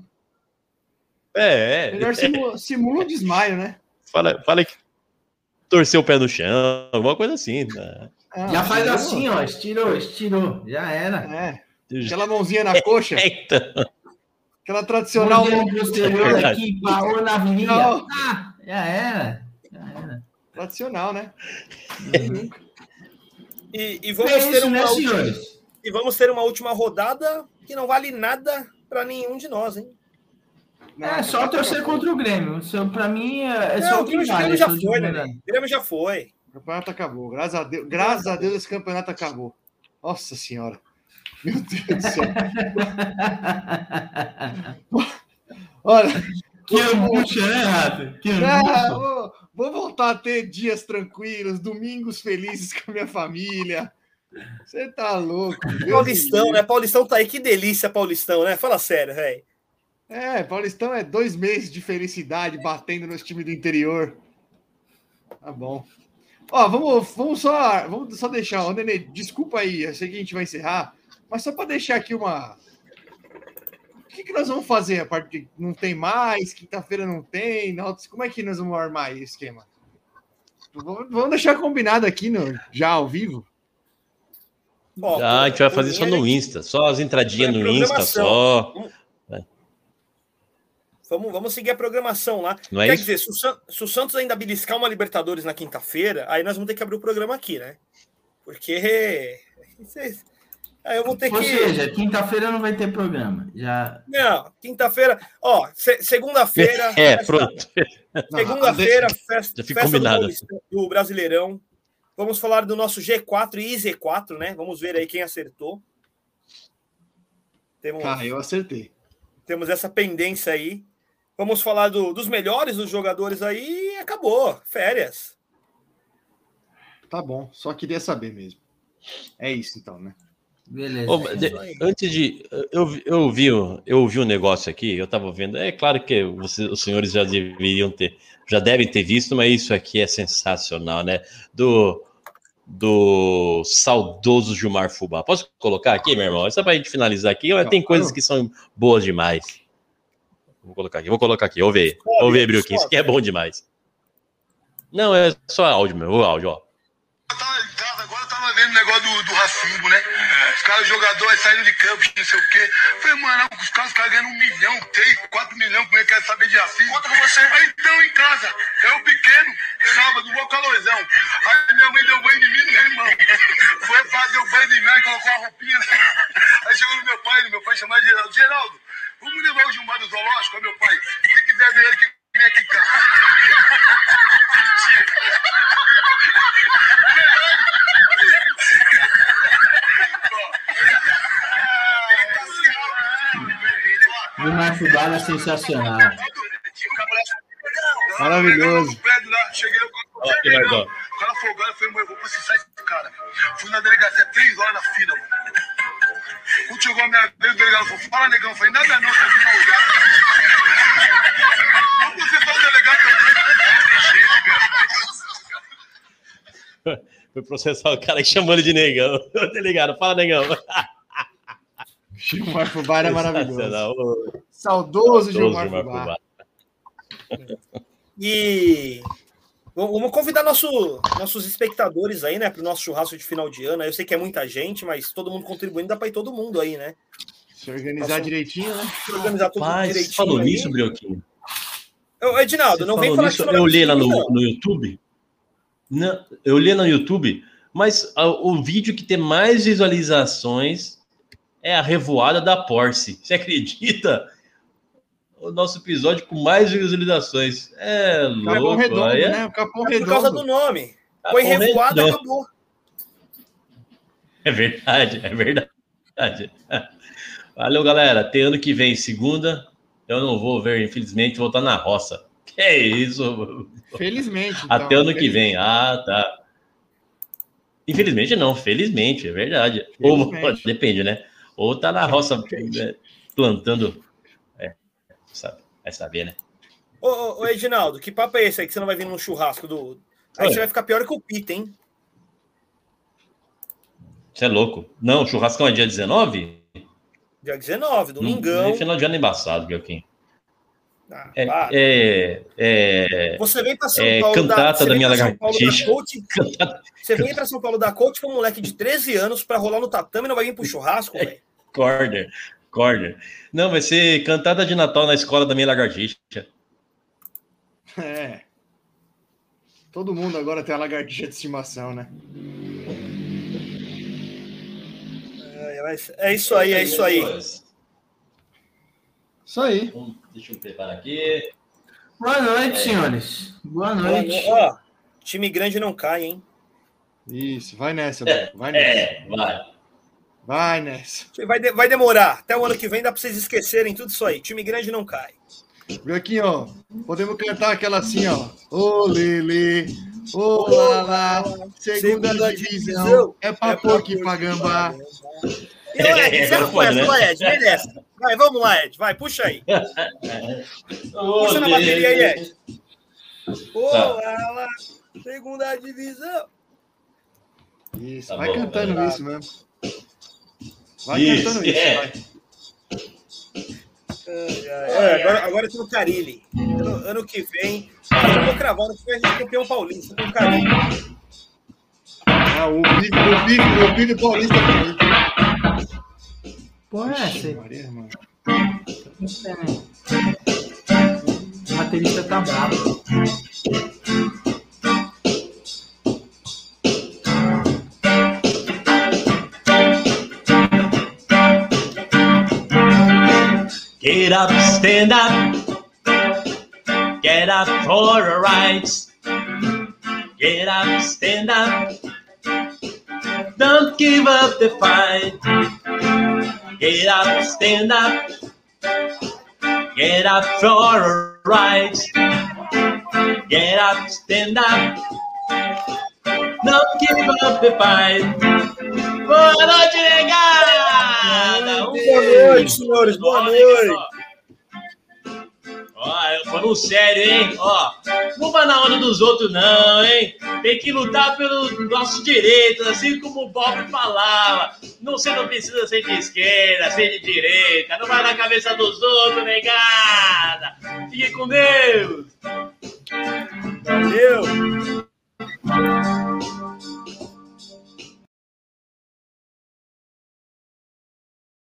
É, é. Melhor simula, simula um desmaio, né? Fala, fala que torceu o pé no chão, alguma coisa assim. Né? Ah, Já faz assim, ó. Estirou, estirou. Já era. É. Aquela mãozinha na coxa, [laughs] Eita, aquela tradicional posterior É aqui, parou na virilha. Ah, já era. Já era. tradicional, né? E, e É vamos ter isso, uma né, última, senhores? e vamos ter uma última rodada que não vale nada para nenhum de nós, hein? É só torcer contra o Grêmio. Isso, pra mim, é é só Não, o o que Grêmio, vale. Grêmio já foi, né? O Grêmio já foi. O campeonato acabou. Graças a Deus, graças a Deus esse campeonato acabou. Nossa senhora. Meu Deus do céu. [laughs] Olha, Que angústia, né, Rato? Que ah, angústia. vou, vou voltar a ter dias tranquilos, domingos felizes com a minha família. Você tá louco. Deus Paulistão, livre. né? Paulistão tá aí. Que delícia, Paulistão, né? Fala sério, velho. É, Paulistão é dois meses de felicidade batendo nos times do interior. Tá bom. Ó, vamos, vamos só, vamos só deixar, ô Nenê, desculpa aí, eu sei que a gente vai encerrar, mas só para deixar aqui uma. O que, que nós vamos fazer? A parte de não tem mais, quinta-feira não tem, não, como é que nós vamos armar esse esquema? Vamos deixar combinado aqui no, já ao vivo? Ó, Ah, a gente vai fazer só no Insta, só as entradinhas no Insta, só. Vamos, vamos seguir a programação lá. Não é Quer isso? dizer, se o, se o Santos ainda beliscar uma Libertadores na quinta-feira, aí nós vamos ter que abrir o programa aqui, né? Porque. Aí eu vou ter Ou que. seja, quinta-feira não vai ter programa. Já. Não, quinta-feira. Ó, se- segunda-feira. [laughs] É, festa- pronto. Segunda-feira, festa, festa do, do Brasileirão. Vamos falar do nosso G4 e Z4, né? Vamos ver aí quem acertou. Temos, Ah, eu acertei. temos essa pendência aí. Vamos falar do- dos melhores dos jogadores aí e acabou. Férias. Tá bom, só queria saber mesmo. É isso então, né? Beleza. Ô, de- antes de. Eu, eu, vi, o- eu vi um negócio aqui, eu estava vendo. É claro que você- os senhores já deveriam ter, já devem ter visto, mas isso aqui é sensacional, né? Do, do saudoso Gilmar Fubá. Posso colocar aqui, meu irmão? Só para a gente finalizar aqui, mas tem coisas que são boas demais. Vou colocar aqui, vou colocar aqui, ouve aí. Ouve aí, isso aqui é bom demais. Não, é só áudio, meu, o áudio, ó. Eu tava em casa, agora eu tava vendo o negócio do, do racismo, né? Os caras, jogadores saindo de campo, não sei o quê. Eu falei, mano, os caras, os caras ganhando um milhão, três, quatro milhões, como é que quer saber de racismo? Conta com você. Aí então, em casa, eu pequeno, sábado, vou calorzão. Aí minha mãe deu banho de mim no meu irmão. Foi fazer deu banho de mim, aí colocou a roupinha. né? Aí chegou no meu pai, meu pai chamava de Geraldo. Geraldo, vamos levar o Gilmar do zoológico, meu pai. Se quiser ver ele, que vem aqui, cara. O Marfubá é sensacional. Maravilhoso. cheguei eu Ó, aqui, mais, ó. O cara folgado, falei, mãe, eu vou processar esse cara. Fui na delegacia três horas na chegou a minha delegado falou, fala, negão. Eu falei, nada não, tá aqui na olhada. Vamos processar o delegado Foi processar o cara chamando de negão. [laughs] Tá ligado? Fala, negão. Gilmar Fubá era maravilhoso. Saudoso saudoso Gilmar Gilmar Fubá. Fubá. E vamos convidar nosso, nossos espectadores aí, né, para o nosso churrasco de final de ano. Eu sei que é muita gente, mas todo mundo contribuindo, dá para ir todo mundo aí, né? Se organizar Nossa. direitinho, né? Organizar tudo Mas direitinho. falou aí. nisso, Brioquinho. Ô, Edinaldo, Você não vem falar nisso, você eu li lá no, não. no YouTube. Não, eu li no YouTube, mas a- o vídeo que tem mais visualizações é a revoada da Porsche. Você acredita? O nosso episódio com mais visualizações. É Capão louco. Redondo, aí é- né? O Capão É por causa do Redondo. nome. Capão Foi revoada, Redondo. acabou. É verdade, é verdade. Valeu, galera. Até ano que vem, segunda. Eu não vou ver, infelizmente, vou estar na roça. Que é isso? Felizmente. então, Até ano que vem. Ah, tá. Infelizmente não, felizmente, é verdade. Ou Felizmente. [laughs] depende, né? Ou tá na roça né, plantando. É, sabe, vai saber, né? Ô, ô, ô, Edinaldo, que papo é esse aí que você não vai vir num churrasco do. Aí Oi. você vai ficar pior que o Pita, hein? Você é louco. Não, o churrascão é dia 19? Dia 19, Não, domingão. final de ano é embaçado, Belquim. Ah, É, é, é, Você vem para São é Paulo cantata da vem minha São da lagartixa. coach, [laughs] Você vem para São Paulo da coach com um moleque de 13 anos para rolar no tatame e não vai vir pro churrasco, velho. corner, corner. Não, vai ser cantada de Natal na escola da minha lagartixa. É. Todo mundo agora tem a lagartixa de estimação, né? É, é isso aí, é isso aí. Isso aí. Deixa eu preparar aqui. Boa noite, senhores. Boa noite. Ó, time grande não cai, hein? Isso, vai nessa, Beco, vai nessa. É, vai. Vai nessa. Vai, de- vai demorar. Até o ano que vem dá para vocês esquecerem tudo isso aí. Time grande não cai. Viu aqui, ó. Podemos cantar aquela assim, ó. Ô, Lele, ô, Lala, segunda Segunda divisão, divisão, é pra é pra pouco e pouco pra gambá. E o Ed, você não Agora conhece né? Ed? Vem dessa. Vai, vamos lá, Ed. Vai, puxa aí. Puxa na bateria aí. Ed. Olá, lá, segunda divisão. Isso, Tá vai bom, cantando vai isso mesmo. Vai Isso, cantando isso, é. vai. Ai, ai, ai. agora, agora tem o Carilli. Ano, ano que vem, eu vou cravar no que a gente campeão paulista com o Carilli. Ah, o Bico, o Bico, o Bico Paulista também. Porra, é essa? Maria, mano. O baterista tá bravo. Get up, stand up. Get up for the rights. Get up, stand up. Don't give up the fight. Get up, stand up. Get up for the rights. Get up, stand up. Don't give up the fight. Boa noite, negada! Um Boa noite, senhores. Boa noite. Ó, falando sério, hein? Ó, não vai na onda dos outros, não, hein? Tem que lutar pelos nossos direitos, assim como o Bob falava. Não, você não precisa ser de esquerda, ser de direita. Não vai na cabeça dos outros, negada. Fique com Deus. Valeu.